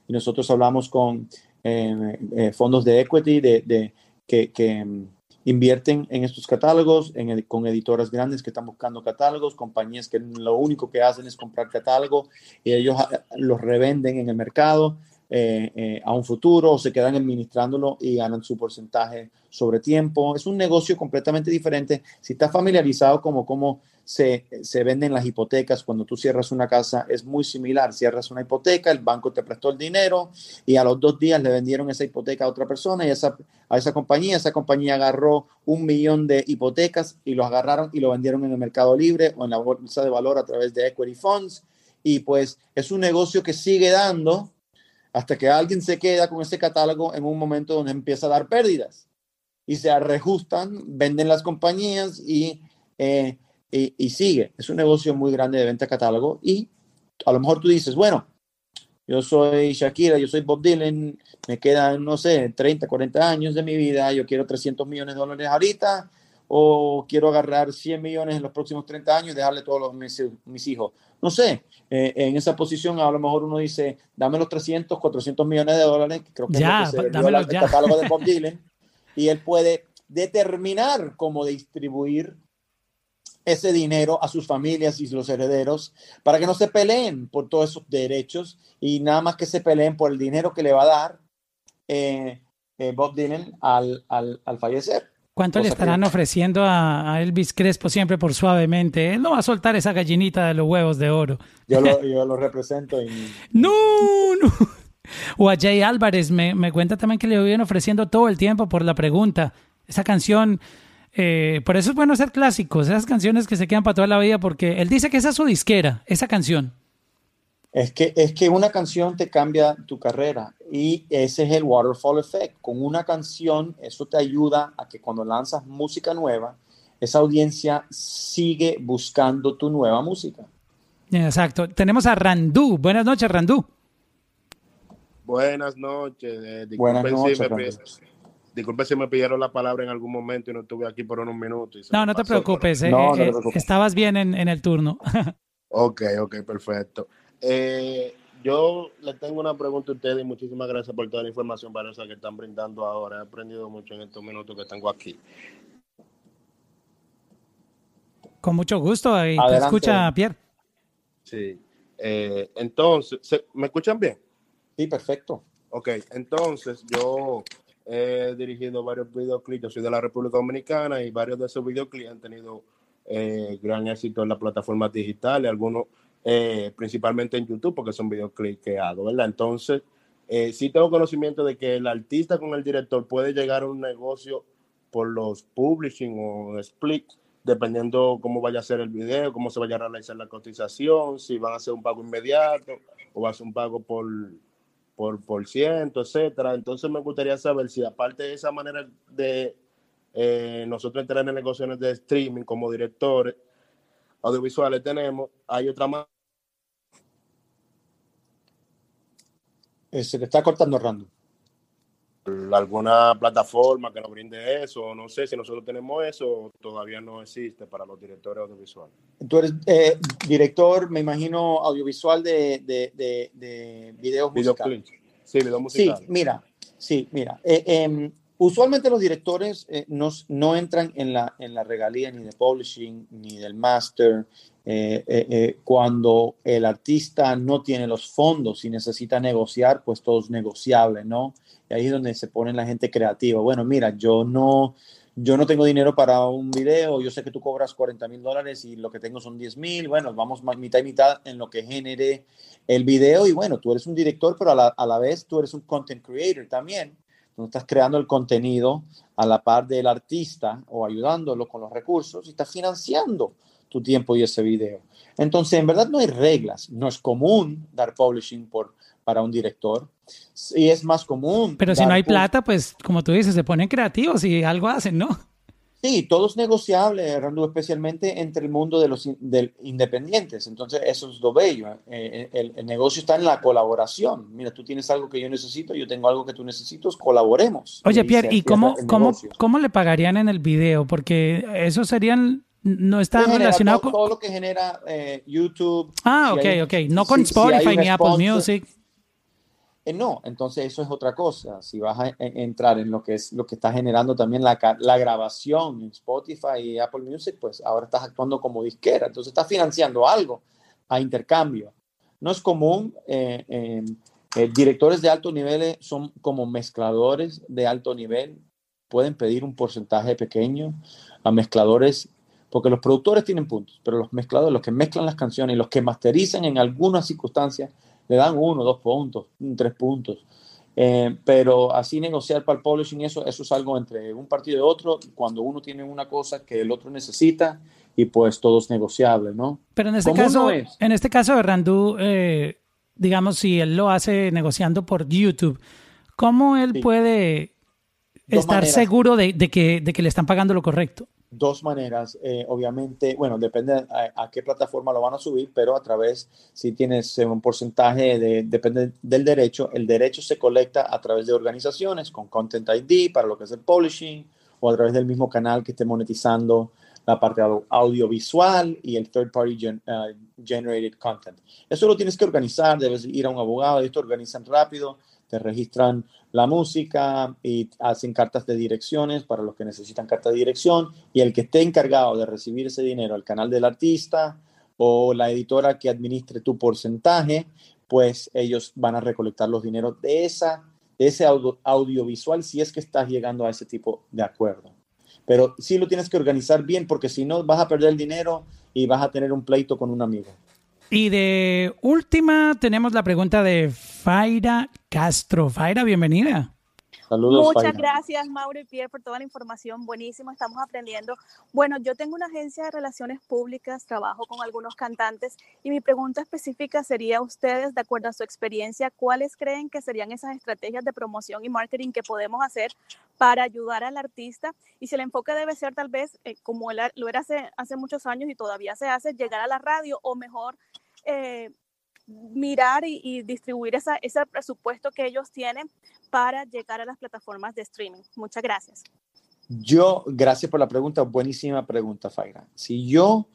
Y nosotros hablamos con eh, eh, fondos de equity de, de- que, mm, invierten en estos catálogos, en con editoras grandes que están buscando catálogos, compañías que lo único que hacen es comprar catálogo y ellos ah, los revenden en el mercado eh, eh, a un futuro o se quedan administrándolo y ganan su porcentaje sobre tiempo. Es un negocio completamente diferente. Si estás familiarizado como cómo se, se venden las hipotecas cuando tú cierras una casa, es muy similar. Cierras una hipoteca, el banco te prestó el dinero y a los dos días le vendieron esa hipoteca a otra persona y esa, a esa compañía. Esa compañía agarró un millón de hipotecas y los agarraron y lo vendieron en el mercado libre o en la bolsa de valor a través de equity funds. Y pues es un negocio que sigue dando hasta que alguien se queda con ese catálogo en un momento donde empieza a dar pérdidas y se reajustan, venden las compañías y, eh, y, sigue. Es un negocio muy grande de venta catálogo y a lo mejor tú dices, bueno, yo soy Shakira, yo soy Bob Dylan, me quedan, no sé, 30, 40 años de mi vida, yo quiero 300 millones de dólares ahorita o quiero agarrar 100 millones en los próximos 30 años y dejarle todos los, mis, mis hijos. No sé, eh, en esa posición a lo mejor uno dice, dame los 300, 400 millones de dólares, que creo que Ya, es lo que se la- el catálogo de Bob Dylan, y él puede determinar cómo distribuir ese dinero a sus familias y los herederos para que no se peleen por todos esos derechos y nada más que se peleen por el dinero que le va a dar eh, eh, Bob Dylan al, al, al fallecer. ¿Cuánto le que- estarán ofreciendo a, a Elvis Crespo siempre por suavemente? Él no va a soltar esa gallinita de los huevos de oro. Yo lo, yo lo represento y No, no. O a Jay Álvarez, me, me cuenta también que le vienen ofreciendo todo el tiempo por la pregunta. Esa canción, eh, por eso es bueno hacer clásicos, esas canciones que se quedan para toda la vida, porque él dice que esa es su disquera, esa canción. Es que, es que una canción te cambia tu carrera y ese es el waterfall effect. Con una canción, eso te ayuda a que cuando lanzas música nueva, esa audiencia sigue buscando tu nueva música. Exacto. Tenemos a Randú. Buenas noches, Randú. Buenas noches. eh, Buenas noches, si me, Randy. pi- disculpen si me pidieron la palabra en algún momento y no estuve aquí por unos minutos. No, no te preocupes. eh, No, no te eh, preocupes. estabas bien en, en el turno. Ok, ok, perfecto. Eh, yo le tengo una pregunta a ustedes y muchísimas gracias por toda la información valiosa que están brindando ahora. He aprendido mucho en estos minutos que tengo aquí. Con mucho gusto. Ahí te escucha Pierre. Sí. Eh, entonces, ¿se- ¿me escuchan bien? Sí, perfecto. Ok, entonces yo he dirigido varios videoclips, yo soy de la República Dominicana y varios de esos videoclips han tenido eh, gran éxito en las plataformas digitales, algunos eh, principalmente en YouTube porque son videoclips que hago, ¿verdad? Entonces, eh, sí tengo conocimiento de que el artista con el director puede llegar a un negocio por los publishing o split, dependiendo cómo vaya a ser el video, cómo se vaya a realizar la cotización, si van a hacer un pago inmediato o va a ser un pago por, por, por ciento, etcétera. Entonces me gustaría saber si aparte de esa manera de eh, nosotros entrar en negocios de streaming como directores audiovisuales tenemos, hay otra más. Eh, se le está cortando random. alguna plataforma que nos brinde eso, no sé si nosotros tenemos eso, todavía no existe para los directores audiovisuales. Tú eres eh, director, me imagino, audiovisual de, de, de, de videos musicales. Videoclips. Sí, videos Sí, musicales. mira, sí, mira. eh, em, usualmente los directores eh, no, entran en la, en la regalía ni de publishing ni del master eh, eh, eh, cuando el artista no tiene los fondos y necesita negociar, pues todo es negociable, ¿no? Y ahí es donde se pone la gente creativa. Bueno, mira, yo no, yo no tengo dinero para un video, yo sé que tú cobras 40 mil dólares y lo que tengo son 10 mil, bueno, vamos mitad y mitad en lo que genere el video y bueno, tú eres un director, pero a la, a la vez tú eres un content creator también. Tú estás creando el contenido a la par del artista o ayudándolo con los recursos y estás financiando tu tiempo y ese video. Entonces, en verdad no hay reglas. No es común dar publishing por, para un director. Sí es más común. Pero si no hay plata, pues como tú dices, se ponen creativos y algo hacen, ¿no? Sí, todo es negociable, Randu, especialmente entre el mundo de los in- del- independientes. Entonces, eso es lo bello. Eh, el, el negocio está en la colaboración. Mira, tú tienes algo que yo necesito, yo tengo algo que tú necesitas, colaboremos. Oye, Pierre, ¿y cómo, cómo, cómo le pagarían en el video? Porque eso serían, no está relacionado todo, con... todo lo que genera eh, YouTube. Ah, si ok, hay- ok. No con si- si Spotify un ni Apple Music. Eh, no, entonces eso es otra cosa. Si vas a e- entrar en lo que es lo que está generando también la, la grabación en Spotify y Apple Music, pues ahora estás actuando como disquera. Entonces estás financiando algo a intercambio. No es común. eh, eh, eh, directores de alto nivel eh, son como mezcladores de alto nivel. Pueden pedir un porcentaje pequeño a mezcladores, porque los productores tienen puntos, pero los mezcladores, los que mezclan las canciones y los que masterizan en algunas circunstancias, le dan uno, dos puntos, tres puntos. Eh, pero así negociar para el publishing, eso, eso es algo entre un partido y otro, cuando uno tiene una cosa que el otro necesita y pues todo es negociable, ¿no? Pero en este caso, es. en este caso de Randú, eh, digamos, si él lo hace negociando por YouTube, ¿cómo él Sí. puede Dos estar maneras. seguro de, de que, de que le están pagando lo correcto? Dos maneras. eh, obviamente, bueno, depende a, a qué plataforma lo van a subir, pero a través, si tienes eh, un porcentaje, de, depende del derecho, el derecho se colecta a través de organizaciones con Content ID para lo que es el publishing o a través del mismo canal que esté monetizando la parte au- audiovisual y el third party gen- uh, generated content. Eso lo tienes que organizar, debes ir a un abogado, y esto organizan rápido, te registran la música y hacen cartas de direcciones para los que necesitan carta de dirección y el que esté encargado de recibir ese dinero al canal del artista o la editora que administre tu porcentaje, pues ellos van a recolectar los dineros de, esa, de ese audio- audiovisual si es que estás llegando a ese tipo de acuerdo. Pero sí lo tienes que organizar bien porque si no vas a perder el dinero y vas a tener un pleito con un amigo. Y de última tenemos la pregunta de Faira Castro. Faira, bienvenida. Saludos, Muchas Faina. gracias, Mauro y Pierre, por toda la información. Buenísimo, estamos aprendiendo. Bueno, yo tengo una agencia de relaciones públicas, trabajo con algunos cantantes y mi pregunta específica sería ustedes, de acuerdo a su experiencia, ¿cuáles creen que serían esas estrategias de promoción y marketing que podemos hacer para ayudar al artista? Y si el enfoque debe ser tal vez, eh, como lo era hace, hace muchos años y todavía se hace, llegar a la radio o mejor... eh, mirar y, distribuir ese presupuesto que ellos tienen para llegar a las plataformas de streaming. Muchas gracias. Yo, gracias por la pregunta, buenísima pregunta, Faira. Si yo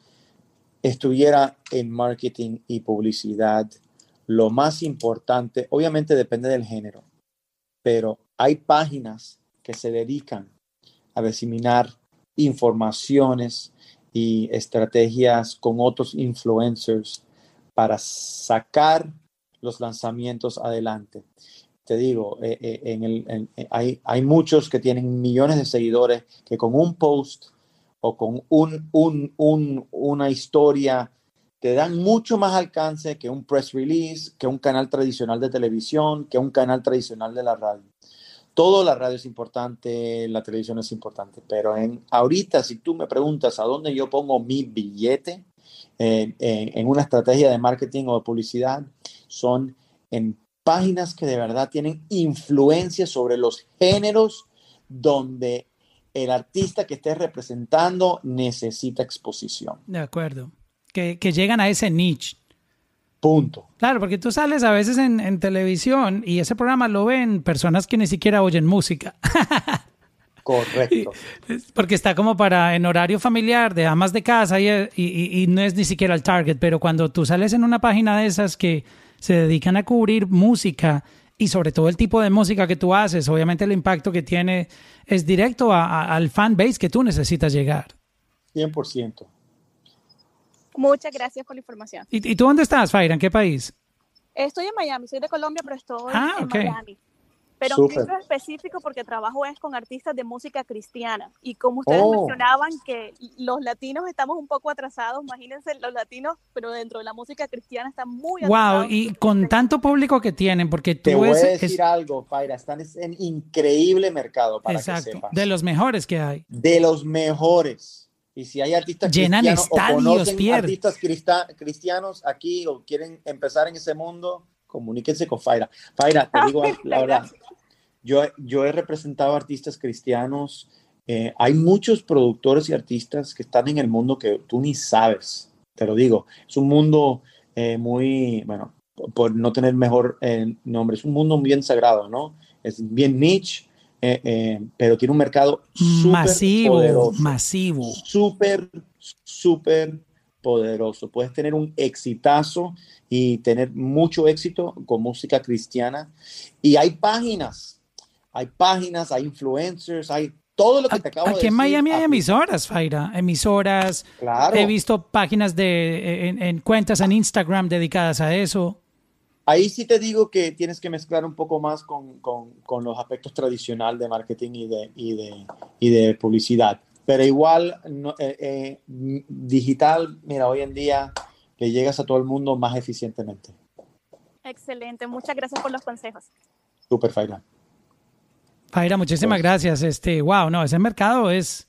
estuviera en marketing y publicidad, lo más importante, obviamente depende del género, pero hay páginas que se dedican a diseminar informaciones y estrategias con otros influencers para sacar los lanzamientos adelante. Te digo, eh, eh, en el, eh, hay, hay muchos que tienen millones de seguidores que con un post o con un, un- un- una historia te dan mucho más alcance que un press release, que un canal tradicional de televisión, que un canal tradicional de la radio. Todo la radio es importante, la televisión es importante, pero en, ahorita si tú me preguntas a dónde yo pongo mi billete eh, en, en una estrategia de marketing o de publicidad, son en páginas que de verdad tienen influencia sobre los géneros donde el artista que esté representando necesita exposición. De acuerdo. Que, que llegan a ese niche. Punto. Claro, porque tú sales a veces en, en televisión y ese programa lo ven personas que ni siquiera oyen música. Correcto. Porque está como para en horario familiar de amas de casa y, y- y- y no es ni siquiera el target. Pero cuando tú sales en una página de esas que se dedican a cubrir música y sobre todo el tipo de música que tú haces, obviamente el impacto que tiene es directo a- a- al fan base que tú necesitas llegar. 100%. Muchas gracias por la información. ¿Y, y tú dónde estás, Faira? ¿En qué país? Estoy en Miami, soy de Colombia, pero estoy Ah, en ok. Miami. Pero un centro específico porque trabajo es con artistas de música cristiana. Y como ustedes Oh. mencionaban que los latinos estamos un poco atrasados, imagínense los latinos, pero dentro de la música cristiana están muy Wow, atrasados. y con tanto público que tienen, porque tú Te voy a es- decir es- algo, Paira, están en increíble mercado para exacto, que sepas. de los mejores que hay. de los mejores. Y si hay artistas Llenan cristianos o estadios, conocen Pierre. artistas cristianos aquí o quieren empezar en ese mundo, comuníquense con Faira. Faira, te digo la verdad, yo, yo he representado artistas cristianos. eh, hay muchos productores y artistas que están en el mundo que tú ni sabes, te lo digo. Es un mundo eh, muy, bueno, por, por no tener mejor eh, nombre, es un mundo bien sagrado, ¿no? Es bien niche, eh, eh, pero tiene un mercado súper Masivo, poderoso masivo. súper, súper poderoso. Puedes tener un exitazo y tener mucho éxito con música cristiana. Y hay páginas, hay páginas, hay influencers, hay todo lo que te acabo de Aquí en decir. Miami hay emisoras, Faira, emisoras. Claro. He visto páginas de en, en cuentas en Instagram dedicadas a eso. Ahí sí te digo que tienes que mezclar un poco más con, con- con los aspectos tradicionales de marketing y de, y de, y de publicidad. Pero igual, no- eh, eh, digital, mira, hoy en día le llegas a todo el mundo más eficientemente. Excelente, muchas gracias por los consejos. Super Faira. Faira, muchísimas gracias. Este, wow, no, ese mercado es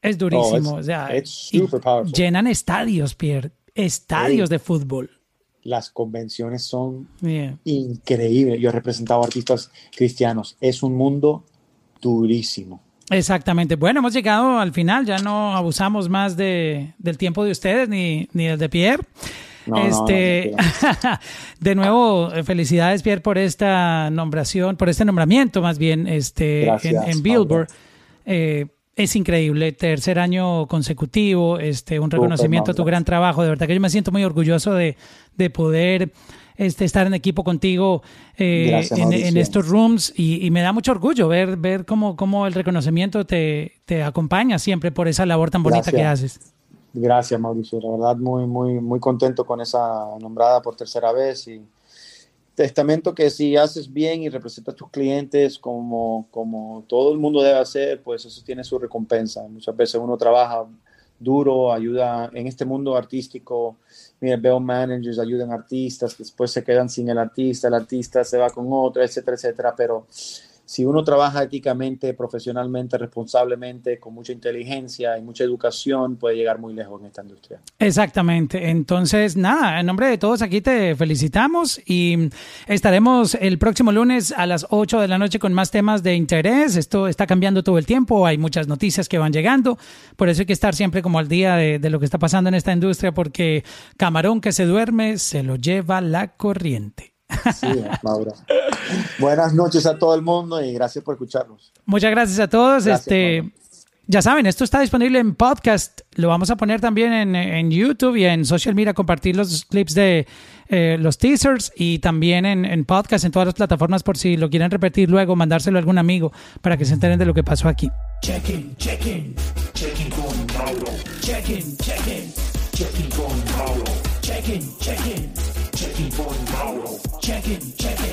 es durísimo. Oh, o it's- sea, it's y super powerful. llenan estadios, Pierre, estadios Hey. de fútbol. Las convenciones son Yeah. increíbles. Yo he representado artistas cristianos. Es un mundo durísimo. Exactamente. Bueno, hemos llegado al final. Ya no abusamos más de, del tiempo de ustedes ni, ni del de Pierre. No, no, este, de nuevo, eh, felicidades, Pierre, por esta nombración, por este nombramiento, más bien, este, en, Gracias, en Billboard. Eh, es increíble, tercer año consecutivo, este, un reconocimiento a tu gran trabajo. De verdad que yo me siento muy orgulloso de, de poder este, estar en equipo contigo eh, Gracias, en, estos rooms y, y me da mucho orgullo ver, ver cómo, cómo el reconocimiento te, te acompaña siempre por esa labor tan bonita que haces. Gracias, Mauricio. La verdad, muy, muy, muy contento con esa nombrada por tercera vez. Y testamento que si haces bien y representas a tus clientes como, como todo el mundo debe hacer, pues eso tiene su recompensa. Muchas veces uno trabaja duro, ayuda en este mundo artístico. Mira, veo managers ayudan artistas, después se quedan sin el artista, el artista se va con otro, etcétera, etcétera. Pero si uno trabaja éticamente, profesionalmente, responsablemente, con mucha inteligencia y mucha educación, puede llegar muy lejos en esta industria. Exactamente. Entonces, nada, en nombre de todos aquí te felicitamos y estaremos el próximo lunes a las 8 de la noche con más temas de interés. Esto está cambiando todo el tiempo, hay muchas noticias que van llegando, por eso hay que estar siempre como al día de, de lo que está pasando en esta industria porque camarón que se duerme se lo lleva la corriente. Sí, Mauro. Buenas noches a todo el mundo y gracias por escucharnos. Muchas gracias a todos. Gracias, este, Ya saben, esto está disponible en podcast. Lo vamos a poner también en, en YouTube y en social media, compartir los clips de eh, los teasers y también en, en podcast, en todas las plataformas por si lo quieren repetir luego, mandárselo a algún amigo para que se enteren de lo que pasó aquí. Con Mauro. Check-in, check-in, check-in con Mauro. Check-in, check-in, check-in con Mauro. Check-in, check-in, check-in con Mauro.